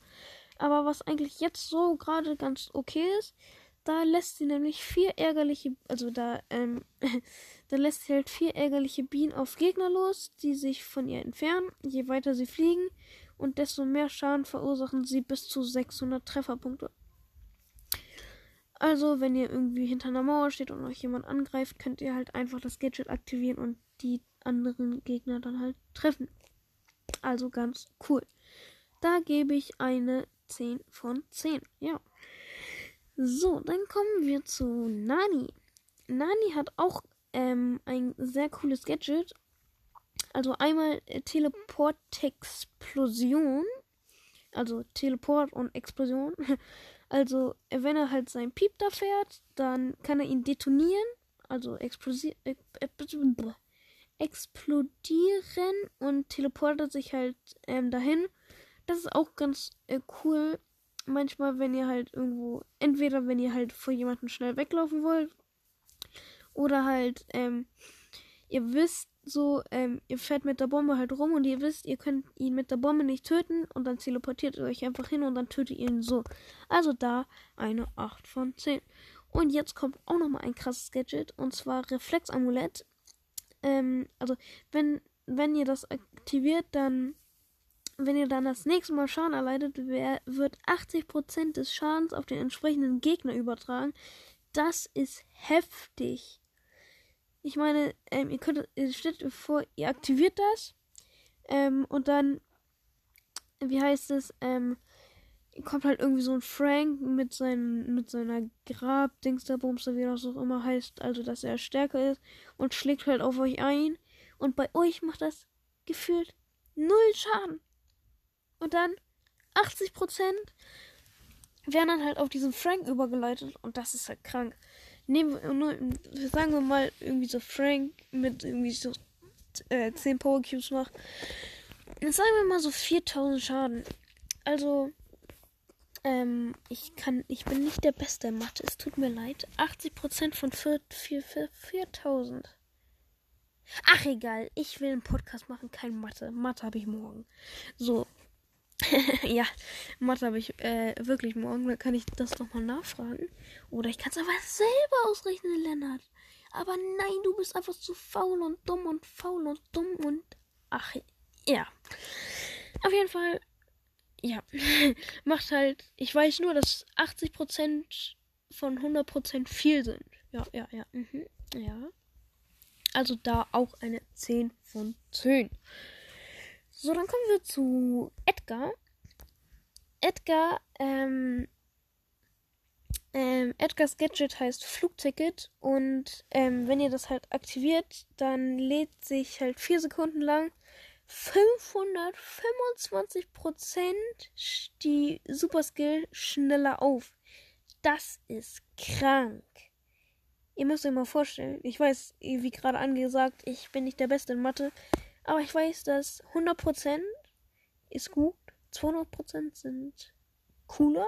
Aber was eigentlich jetzt so gerade ganz okay ist, da lässt sie nämlich vier ärgerliche, also da, ähm, [LAUGHS] da lässt sie halt vier ärgerliche Bienen auf Gegner los, die sich von ihr entfernen, je weiter sie fliegen. Und desto mehr Schaden verursachen sie bis zu 600 Trefferpunkte. Also, wenn ihr irgendwie hinter einer Mauer steht und euch jemand angreift, könnt ihr halt einfach das Gadget aktivieren und die anderen Gegner dann halt treffen. Also ganz cool. Da gebe ich eine 10 von 10. Ja. So, dann kommen wir zu Nani. Nani hat auch ähm, ein sehr cooles Gadget. Also einmal äh, Teleport-Explosion. Also Teleport und Explosion. [LAUGHS] Also, wenn er halt sein Piep da fährt, dann kann er ihn detonieren, also explodieren und teleportet sich halt ähm, dahin. Das ist auch ganz äh, cool. Manchmal, wenn ihr halt irgendwo, entweder wenn ihr halt vor jemandem schnell weglaufen wollt, oder halt, ähm, ihr wisst, so, ähm, ihr fährt mit der Bombe halt rum und ihr wisst, ihr könnt ihn mit der Bombe nicht töten und dann teleportiert ihr euch einfach hin und dann tötet ihr ihn so. Also da eine 8 von 10. Und jetzt kommt auch nochmal ein krasses Gadget und zwar Reflexamulett. Ähm, also wenn, wenn ihr das aktiviert, dann wenn ihr dann das nächste Mal Schaden erleidet, wird 80% des Schadens auf den entsprechenden Gegner übertragen. Das ist heftig. Ich meine, ähm, ihr könnt, ihr stellt vor, ihr aktiviert das ähm, und dann, wie heißt es, ähm, kommt halt irgendwie so ein Frank mit, seinen, mit seiner Grab-Dingsterbumster, wie das auch immer heißt, also dass er stärker ist und schlägt halt auf euch ein und bei euch macht das gefühlt null Schaden. Und dann 80% werden dann halt auf diesen Frank übergeleitet und das ist halt krank. Nehmen wir nur, sagen wir mal, irgendwie so Frank mit irgendwie so äh, 10 Power Cubes macht. Jetzt sagen wir mal so 4000 Schaden. Also, ähm, ich kann, ich bin nicht der Beste in Mathe. Es tut mir leid. 80% von 4000. Ach, egal. Ich will einen Podcast machen, kein Mathe. Mathe habe ich morgen. So, [LAUGHS] ja, Mathe habe ich äh, wirklich morgen. Da kann ich das nochmal nachfragen. Oder ich kann es aber selber ausrechnen, Lennart. Aber nein, du bist einfach zu faul und dumm und faul und dumm und. Ach, ja. Auf jeden Fall, ja. [LAUGHS] Macht halt. Ich weiß nur, dass 80% von 100% viel sind. Ja, ja, ja. Mhm, ja. Also da auch eine 10 von 10. So, dann kommen wir zu Edgar. Edgar, ähm, ähm, Edgars Gadget heißt Flugticket und ähm, wenn ihr das halt aktiviert, dann lädt sich halt vier Sekunden lang 525% die Super Skill schneller auf. Das ist krank. Ihr müsst euch mal vorstellen, ich weiß, wie gerade angesagt, ich bin nicht der Beste in Mathe, aber ich weiß, dass 100% ist gut, 200% sind cooler,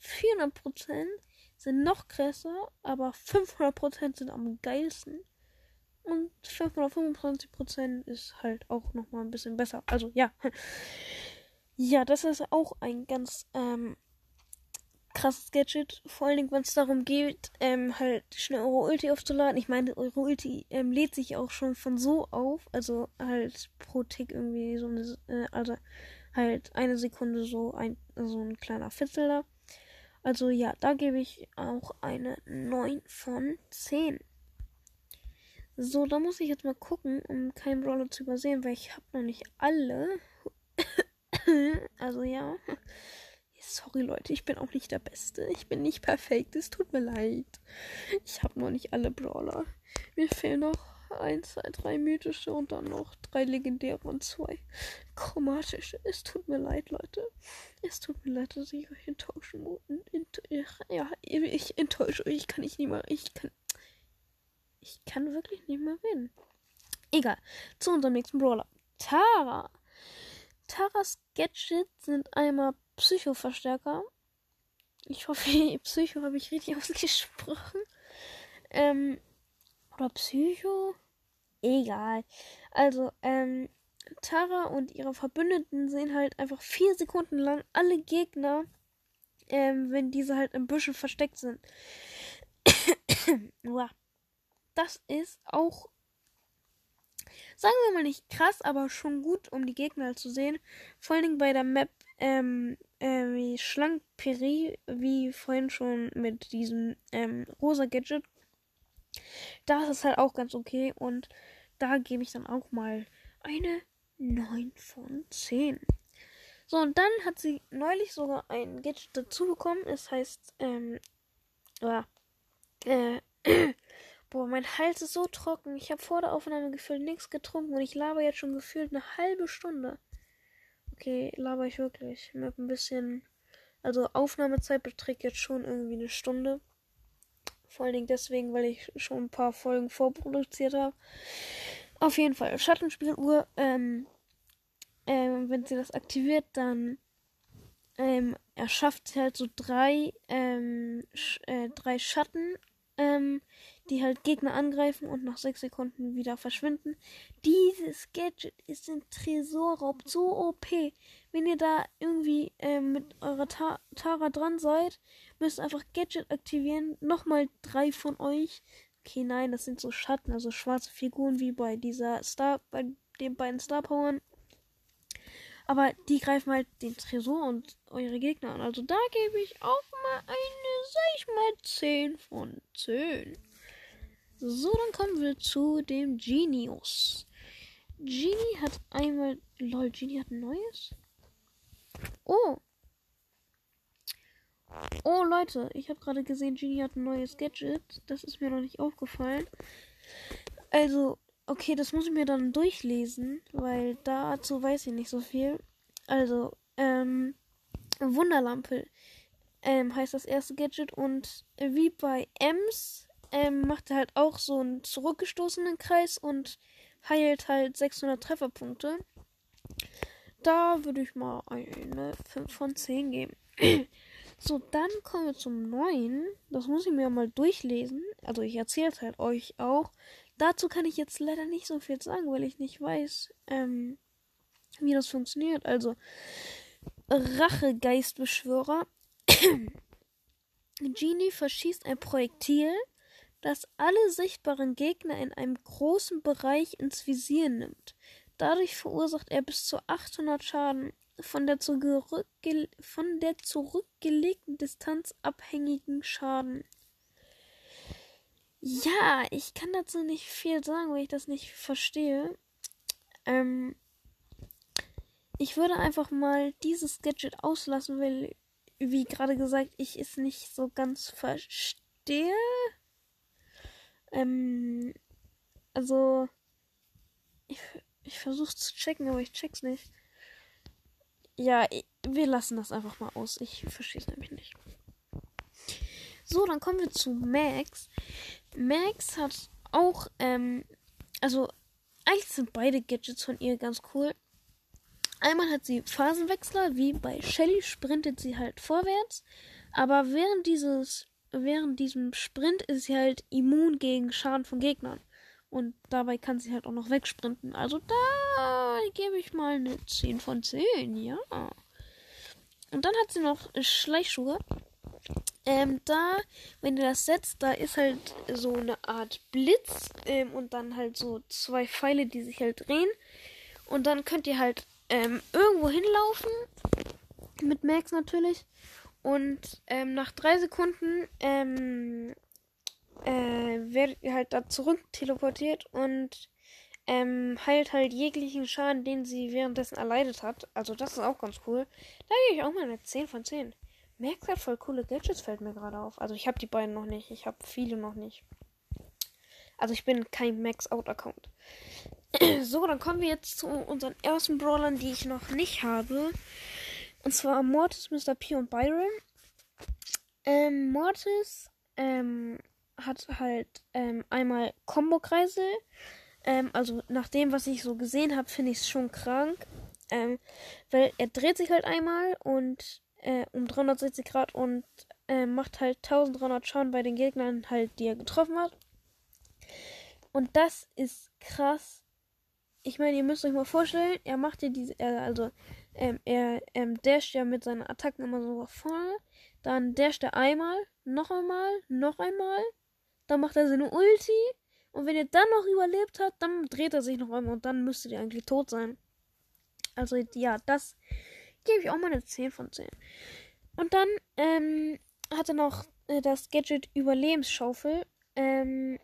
400% sind noch krasser, aber 500% sind am geilsten. Und 525% ist halt auch nochmal ein bisschen besser. Also ja. [LAUGHS] Ja, das ist auch ein ganz ähm, krasses Gadget. Vor allen Dingen, wenn es darum geht, ähm, halt schnell eure Ulti aufzuladen. Ich meine, eure Ulti ähm, lädt sich auch schon von so auf. Also halt pro Tick irgendwie so eine, äh, also halt eine Sekunde so ein, so ein kleiner Fitzel da. Also ja, da gebe ich auch eine 9 von 10. So, da muss ich jetzt mal gucken, um keinen Brawler zu übersehen, weil ich habe noch nicht alle. [COUGHS] also ja. Sorry Leute, ich bin auch nicht der Beste. Ich bin nicht perfekt. Es tut mir leid. Ich habe noch nicht alle Brawler. Mir fehlen noch 1, 2, 3 mythische und dann noch drei legendäre und zwei chromatische. Es tut mir leid, Leute. Es tut mir leid, dass ich euch enttäuschen muss. Ja, ich enttäusche euch. Ich kann nicht mehr. Ich kann. Ich kann wirklich nicht mehr reden. Egal. Zu unserem nächsten Brawler. Tara. Taras Gadgets sind einmal Psychoverstärker. Ich hoffe, [LAUGHS] Psycho habe ich richtig [LAUGHS] ausgesprochen. Ähm, oder Psycho? Egal. Also, ähm, Tara und ihre Verbündeten sehen halt einfach vier Sekunden lang alle Gegner, ähm, wenn diese halt im Büschel versteckt sind. [COUGHS] das ist auch, sagen wir mal nicht krass, aber schon gut, um die Gegner zu sehen. Vor allen Dingen bei der Map ähm, äh, wie schlank Peri, wie vorhin schon mit diesem ähm, rosa Gadget. Das ist halt auch ganz okay und da gebe ich dann auch mal eine 9 von 10. So, und dann hat sie neulich sogar ein Gadget dazu bekommen. Es heißt, ähm, ja, äh, [CLEARS THROAT] boah, mein Hals ist so trocken. Ich habe vor der Aufnahme gefühlt nichts getrunken und ich laber jetzt schon gefühlt eine halbe Stunde. Okay, laber ich wirklich. Mit ein bisschen. Also Aufnahmezeit beträgt jetzt schon irgendwie eine Stunde. Vor allen Dingen deswegen, weil ich schon ein paar Folgen vorproduziert habe. Auf jeden Fall. Schattenspieluhr, ähm, ähm, wenn sie das aktiviert, dann ähm, erschafft sie halt so drei, ähm, sch äh, drei Schatten ähm, die halt Gegner angreifen und nach sechs Sekunden wieder verschwinden. Dieses Gadget ist ein Tresorraub, so OP. Wenn ihr da irgendwie äh, mit eurer Ta Tara dran seid, müsst ihr einfach Gadget aktivieren. Nochmal drei von euch. Okay, nein, das sind so Schatten, also schwarze Figuren wie bei dieser Star, bei den beiden Star Powern. Aber die greifen halt den Tresor und eure Gegner an. Also da gebe ich auch mal eine, mal, 10 von 10. So, dann kommen wir zu dem Genius. Genie hat einmal. Lol, Genie hat ein neues? Oh. Oh, Leute, ich habe gerade gesehen, Genie hat ein neues Gadget. Das ist mir noch nicht aufgefallen. Also, Okay, das muss ich mir dann durchlesen, weil dazu weiß ich nicht so viel. Also, ähm, Wunderlampe ähm, heißt das erste Gadget und wie bei Ems ähm, macht er halt auch so einen zurückgestoßenen Kreis und heilt halt 600 Trefferpunkte. Da würde ich mal eine 5 von 10 geben. [CLEARS THROAT] so, dann kommen wir zum neuen. Das muss ich mir mal durchlesen. Also ich erzähle es halt euch auch. Dazu kann ich jetzt leider nicht so viel sagen, weil ich nicht weiß, ähm, wie das funktioniert. Also, Rachegeistbeschwörer. [COUGHS] Genie verschießt ein Projektil, das alle sichtbaren Gegner in einem großen Bereich ins Visier nimmt. Dadurch verursacht er bis zu 800 Schaden von der, von der zurückgelegten Distanz abhängigen Schaden. Ja, ich kann dazu nicht viel sagen, weil ich das nicht verstehe. Ähm, ich würde einfach mal dieses Gadget auslassen, weil, wie gerade gesagt, ich es nicht so ganz verstehe. Ähm, also, ich, ich versuche zu checken, aber ich check's nicht. Ja, wir lassen das einfach mal aus. Ich verstehe es nämlich nicht. So, dann kommen wir zu Max. Max hat auch, ähm, also eigentlich sind beide Gadgets von ihr ganz cool. Einmal hat sie Phasenwechsler, wie bei Shelly sprintet sie halt vorwärts, aber während dieses, während diesem Sprint ist sie halt immun gegen Schaden von Gegnern. Und dabei kann sie halt auch noch wegsprinten. Also da gebe ich mal eine 10 von 10, ja. Und dann hat sie noch Schleichschuhe. Ähm, da, wenn ihr das setzt, da ist halt so eine Art Blitz ähm, und dann halt so zwei Pfeile, die sich halt drehen. Und dann könnt ihr halt ähm, irgendwo hinlaufen. Mit Max natürlich. Und ähm, nach drei Sekunden ähm, äh, ihr halt da zurück teleportiert und ähm, heilt halt jeglichen Schaden, den sie währenddessen erleidet hat. Also das ist auch ganz cool. Da gebe ich auch mal eine 10 von 10. Max hat voll coole Gadgets, fällt mir gerade auf. Also ich habe die beiden noch nicht. Ich habe viele noch nicht. Also ich bin kein Max-Out-Account. [CLEARS THROAT] so, dann kommen wir jetzt zu unseren ersten Brawlern, die ich noch nicht habe. Und zwar Mortis, Mr. P und Byron. Ähm, Mortis ähm, hat halt ähm, einmal Combo-Kreisel. Ähm, also nach dem, was ich so gesehen habe, finde ich es schon krank. Ähm, weil er dreht sich halt einmal und äh, um 360 Grad und äh, macht halt 1300 Schaden bei den Gegnern halt, die er getroffen hat. Und das ist krass. Ich meine, ihr müsst euch mal vorstellen, er macht ja diese, er, also, ähm, er ähm, dasht ja mit seinen Attacken immer so vorne. Dann dasht er einmal, noch einmal, noch einmal. Dann macht er seine Ulti. Und wenn er dann noch überlebt hat, dann dreht er sich noch einmal und dann müsstet ihr eigentlich tot sein. Also, ja, das gebe ich auch mal eine 10 von 10. Und dann ähm, hat er noch äh, das Gadget Überlebensschaufel. Ähm,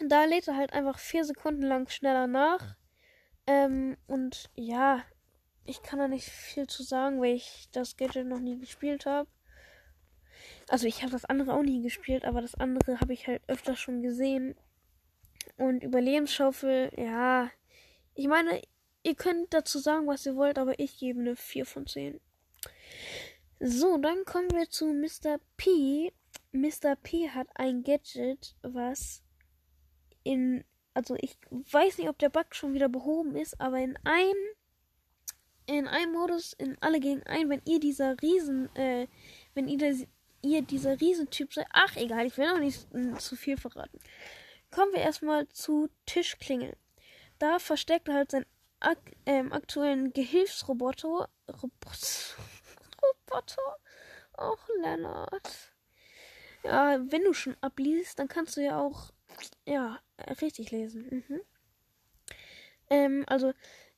da lädt er halt einfach 4 Sekunden lang schneller nach. Ähm, und ja, ich kann da nicht viel zu sagen, weil ich das Gadget noch nie gespielt habe. Also ich habe das andere auch nie gespielt, aber das andere habe ich halt öfter schon gesehen. Und Überlebensschaufel, ja. Ich meine, Ihr könnt dazu sagen, was ihr wollt, aber ich gebe eine 4 von 10. So, dann kommen wir zu Mr. P. Mr. P hat ein Gadget, was in. Also ich weiß nicht, ob der Bug schon wieder behoben ist, aber in einem. In einem Modus, in alle gegen ein, wenn ihr dieser Riesen, äh, wenn ihr, ihr dieser Riesentyp seid. Ach, egal, ich will noch nicht zu viel verraten. Kommen wir erstmal zu Tischklingeln. Da versteckt er halt seinen ak ähm, aktuellen Gehilfsroboter. Robot Roboter? Och, Lennart. Ja, wenn du schon abliest, dann kannst du ja auch, ja, richtig lesen. Mhm. Ähm, also,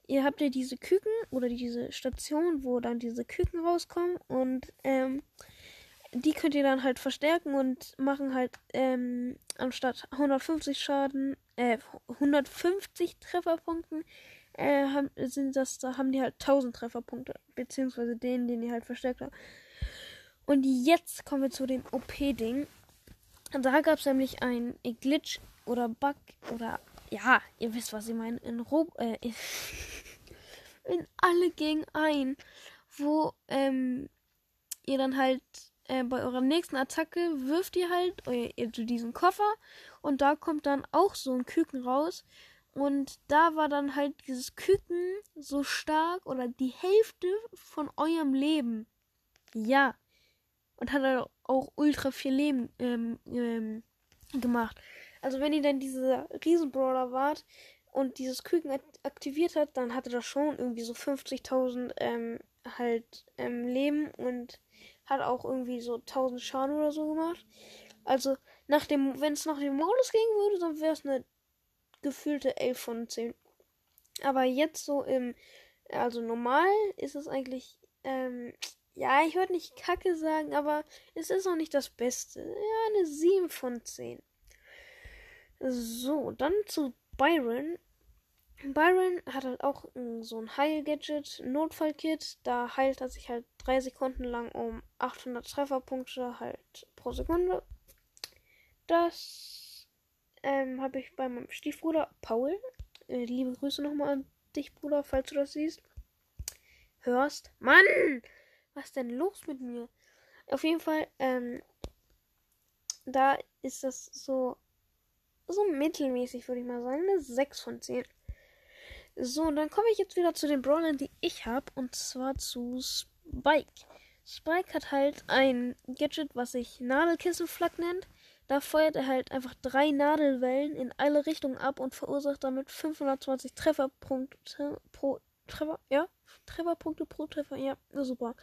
ihr habt ja diese Küken oder diese Station, wo dann diese Küken rauskommen und ähm, die könnt ihr dann halt verstärken und machen halt ähm, anstatt 150 Schaden, äh, 150 Trefferpunkten, äh, haben, sind das, da haben die halt 1000 Trefferpunkte, beziehungsweise den, den ihr halt verstärkt habt. Und jetzt kommen wir zu dem OP-Ding. Da gab es nämlich ein Glitch oder Bug oder ja, ihr wisst, was ich meine, in Rob äh, [LAUGHS] in, alle gegen ein, wo ähm, ihr dann halt äh, bei eurer nächsten Attacke wirft ihr halt euer, ihr, diesen Koffer und da kommt dann auch so ein Küken raus. Und da war dann halt dieses Küken so stark oder die Hälfte von eurem Leben. Ja. Und hat halt auch ultra viel Leben ähm, ähm, gemacht. Also wenn ihr dann dieser Riesenbrawler wart und dieses Küken aktiviert hat, dann hatte das schon irgendwie so 50.000 ähm, halt ähm, Leben und hat auch irgendwie so 1000 Schaden oder so gemacht. Also, nach dem, wenn es nach dem Modus gehen würde, dann wäre es eine gefühlte 11 von 10. Aber jetzt so im, also normal ist es eigentlich, ähm, ja, ich würde nicht kacke sagen, aber es ist auch nicht das Beste. Ja, eine 7 von 10. So, dann zu Byron. Byron hat halt auch so ein Heil-Gadget, Notfall-Kit. Da heilt er sich halt drei Sekunden lang um 800 Trefferpunkte halt pro Sekunde. Das ähm, habe ich bei meinem Stiefbruder Paul. Äh, liebe Grüße nochmal an dich, Bruder, falls du das siehst. Hörst. Mann! Was denn los mit mir? Auf jeden Fall, ähm, da ist das so, so mittelmäßig, würde ich mal sagen. Eine 6 von 10. So, und dann komme ich jetzt wieder zu den Brawlern, die ich habe. Und zwar zu Spike. Spike hat halt ein Gadget, was sich Nadelkissenflak nennt. Da feuert er halt einfach drei Nadelwellen in alle Richtungen ab und verursacht damit 520 Trefferpunkte pro Treffer. Ja, Trefferpunkte pro Treffer. Ja, super.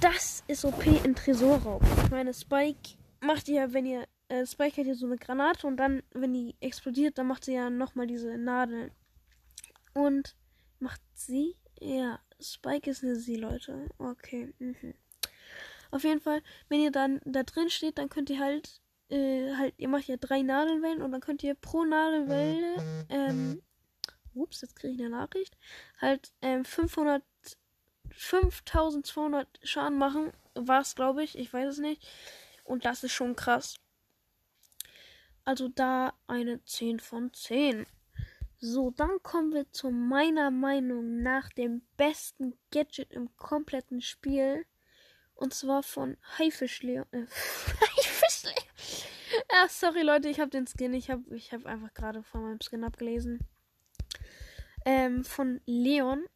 Das ist OP in Tresorraub. Ich meine, Spike macht ja, wenn ihr. Äh, Spike hat ja so eine Granate und dann, wenn die explodiert, dann macht sie ja nochmal diese Nadeln. Und macht sie? Ja, Spike ist eine sie, Leute. Okay. Mhm. Auf jeden Fall, wenn ihr dann da drin steht, dann könnt ihr halt, äh, halt, ihr macht ja drei Nadelwellen und dann könnt ihr pro Nadelwelle, ähm, ups, jetzt kriege ich eine Nachricht, halt, ähm, 500, 5200 Schaden machen. War es, glaube ich, ich weiß es nicht. Und das ist schon krass. Also da eine 10 von 10. So, dann kommen wir zu meiner Meinung nach dem besten Gadget im kompletten Spiel. Und zwar von Haifischleon. Äh, [LAUGHS] Haifischleon. Ja, sorry Leute, ich habe den Skin. Ich habe ich hab einfach gerade von meinem Skin abgelesen. Ähm, von Leon.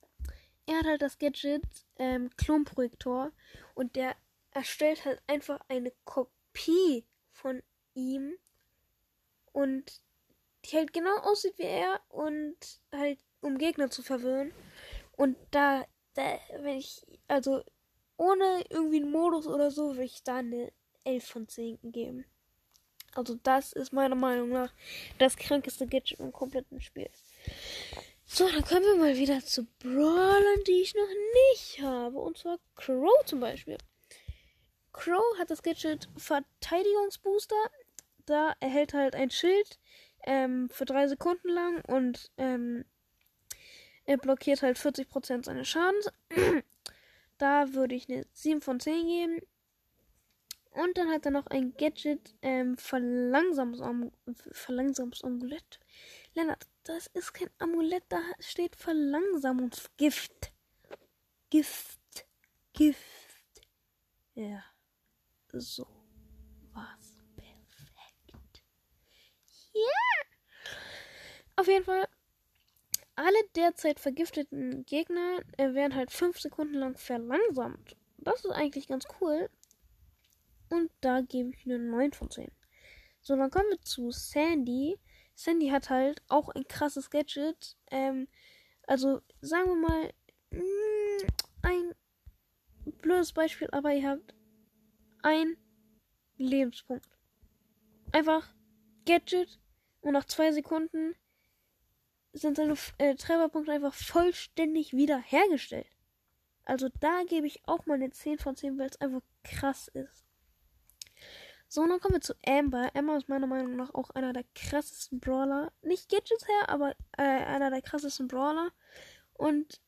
Er hat halt das Gadget ähm, Klonprojektor. Und der erstellt halt einfach eine Kopie von ihm. Und die halt genau aussieht wie er und halt um Gegner zu verwirren. Und da, da, wenn ich, also ohne irgendwie einen Modus oder so, würde ich da eine 11 von 10 geben. Also das ist meiner Meinung nach das krankeste Gadget im kompletten Spiel. So, dann kommen wir mal wieder zu Brawlern, die ich noch nicht habe. Und zwar Crow zum Beispiel. Crow hat das Gadget Verteidigungsbooster. Da erhält halt ein Schild ähm, für drei Sekunden lang und ähm, er blockiert halt 40% seines Schadens. da würde ich eine 7 von 10 geben. Und dann hat er noch ein Gadget, ähm, Verlangsamungsamulett. Lennart, das ist kein Amulett, da steht Verlangsamungsgift. Gift. Gift. Ja. So. Was. Perfekt. Yeah! Auf jeden Fall, alle derzeit vergifteten Gegner äh, werden halt 5 Sekunden lang verlangsamt. Das ist eigentlich ganz cool. Und da gebe ich eine 9 von 10. So, dann kommen wir zu Sandy. Sandy hat halt auch ein krasses Gadget. Ähm, also, sagen wir mal, mh, mm, ein blödes Beispiel, aber ihr habt ein Lebenspunkt. Einfach Gadget und nach zwei Sekunden sind seine äh, Trefferpunkte einfach vollständig wiederhergestellt. Also da gebe ich auch mal eine 10 von 10, weil es einfach krass ist. So, dann kommen wir zu Amber. Amber ist meiner Meinung nach auch einer der krassesten Brawler. Nicht Gadgets her, aber äh, einer der krassesten Brawler. Und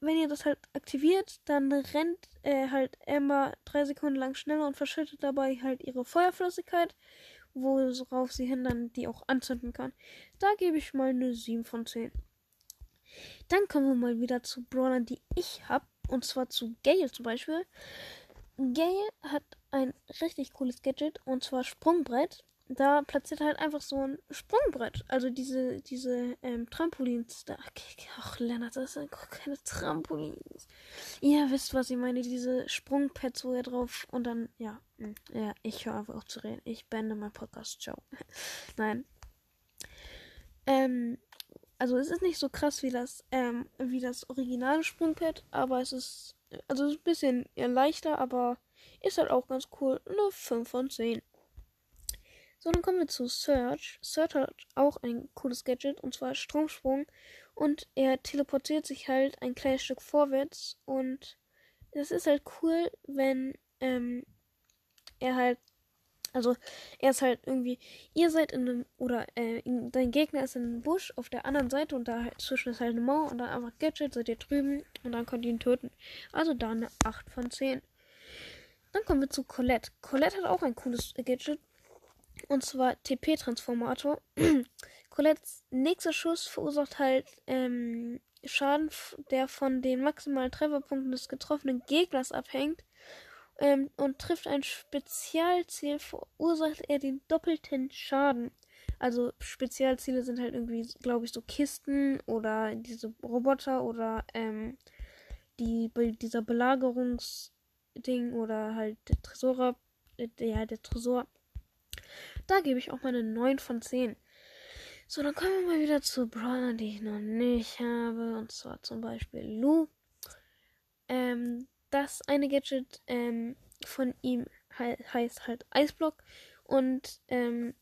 wenn ihr das halt aktiviert, dann rennt äh, halt Amber drei Sekunden lang schneller und verschüttet dabei halt ihre Feuerflüssigkeit, worauf sie hin dann die auch anzünden kann. Da gebe ich mal eine 7 von 10. Dann kommen wir mal wieder zu Brawlern, die ich habe. Und zwar zu Gale zum Beispiel. Gale hat ein richtig cooles Gadget und zwar Sprungbrett. Da platziert er halt einfach so ein Sprungbrett. Also diese, diese ähm, Trampolins. Da, ach, Lennart, das sind keine Trampolins. Ihr wisst, was ich meine. Diese Sprungpads, wo er drauf und dann, ja. Hm, ja, ich höre einfach auf zu reden. Ich beende meinen Podcast. Ciao. [LAUGHS] Nein. Ähm, also es ist nicht so krass wie das, ähm, wie das originale Sprungpad, aber es ist, also es ist ein bisschen leichter, aber ist halt auch ganz cool. Eine 5 von 10. So, dann kommen wir zu Search. Search hat auch ein cooles Gadget und zwar Stromsprung. Und er teleportiert sich halt ein kleines Stück vorwärts. Und das ist halt cool, wenn ähm, er halt. Also, er ist halt irgendwie. Ihr seid in einem. Oder äh, dein Gegner ist in einem Busch auf der anderen Seite und da halt, zwischen ist halt eine Mauer und dann einfach Gadget, seid ihr drüben und dann könnt ihr ihn töten. Also da eine 8 von 10. Dann kommen wir zu Colette. Colette hat auch ein cooles Gadget. Und zwar TP-Transformator. [CLEARS THROAT] Colettes nächster Schuss verursacht halt ähm, Schaden, der von den maximalen Trefferpunkten des getroffenen Gegners abhängt. Ähm, und trifft ein Spezialziel, verursacht er den doppelten Schaden. Also Spezialziele sind halt irgendwie, glaube ich, so Kisten oder diese Roboter oder ähm, die, dieser Belagerungs- Ding oder halt der Tresor, äh, ja, der Tresor. Da gebe ich auch mal eine 9 von 10. So, dann kommen wir mal wieder zu Brawlern, die ich noch nicht habe. Und zwar zum Beispiel Lu. Ähm, das eine Gadget ähm, von ihm he heißt halt Eisblock. Und ähm,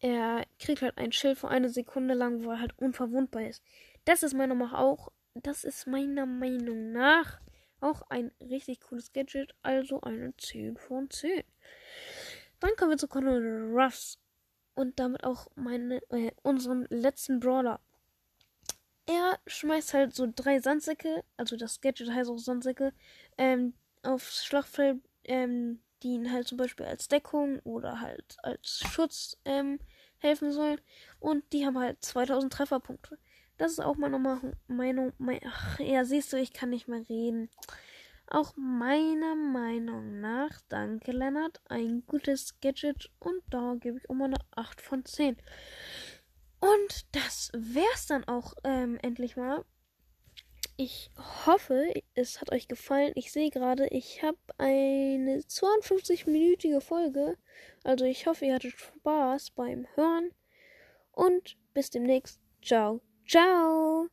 er kriegt halt ein Schild für eine Sekunde lang, wo er halt unverwundbar ist. Das ist meiner Meinung nach auch, das ist meiner Meinung nach auch ein richtig cooles Gadget, also eine 10 von 10. Dann kommen wir zu Colonel Ruffs und damit auch meine, äh, unseren letzten Brawler. Er schmeißt halt so drei Sandsäcke, also das Gadget heißt auch Sandsäcke, ähm, aufs Schlachtfeld, ähm, die ihn halt zum Beispiel als Deckung oder halt als Schutz ähm, helfen sollen. Und die haben halt 2000 Trefferpunkte. Das ist auch meine Meinung. Mein, ach, ja, siehst du, ich kann nicht mehr reden. Auch meiner Meinung nach, danke Lennart, ein gutes Gadget und da gebe ich immer eine 8 von 10. Und das wär's dann auch ähm, endlich mal. Ich hoffe, es hat euch gefallen. Ich sehe gerade, ich habe eine 52-minütige Folge. Also ich hoffe, ihr hattet Spaß beim Hören. Und bis demnächst. Ciao. Ciao!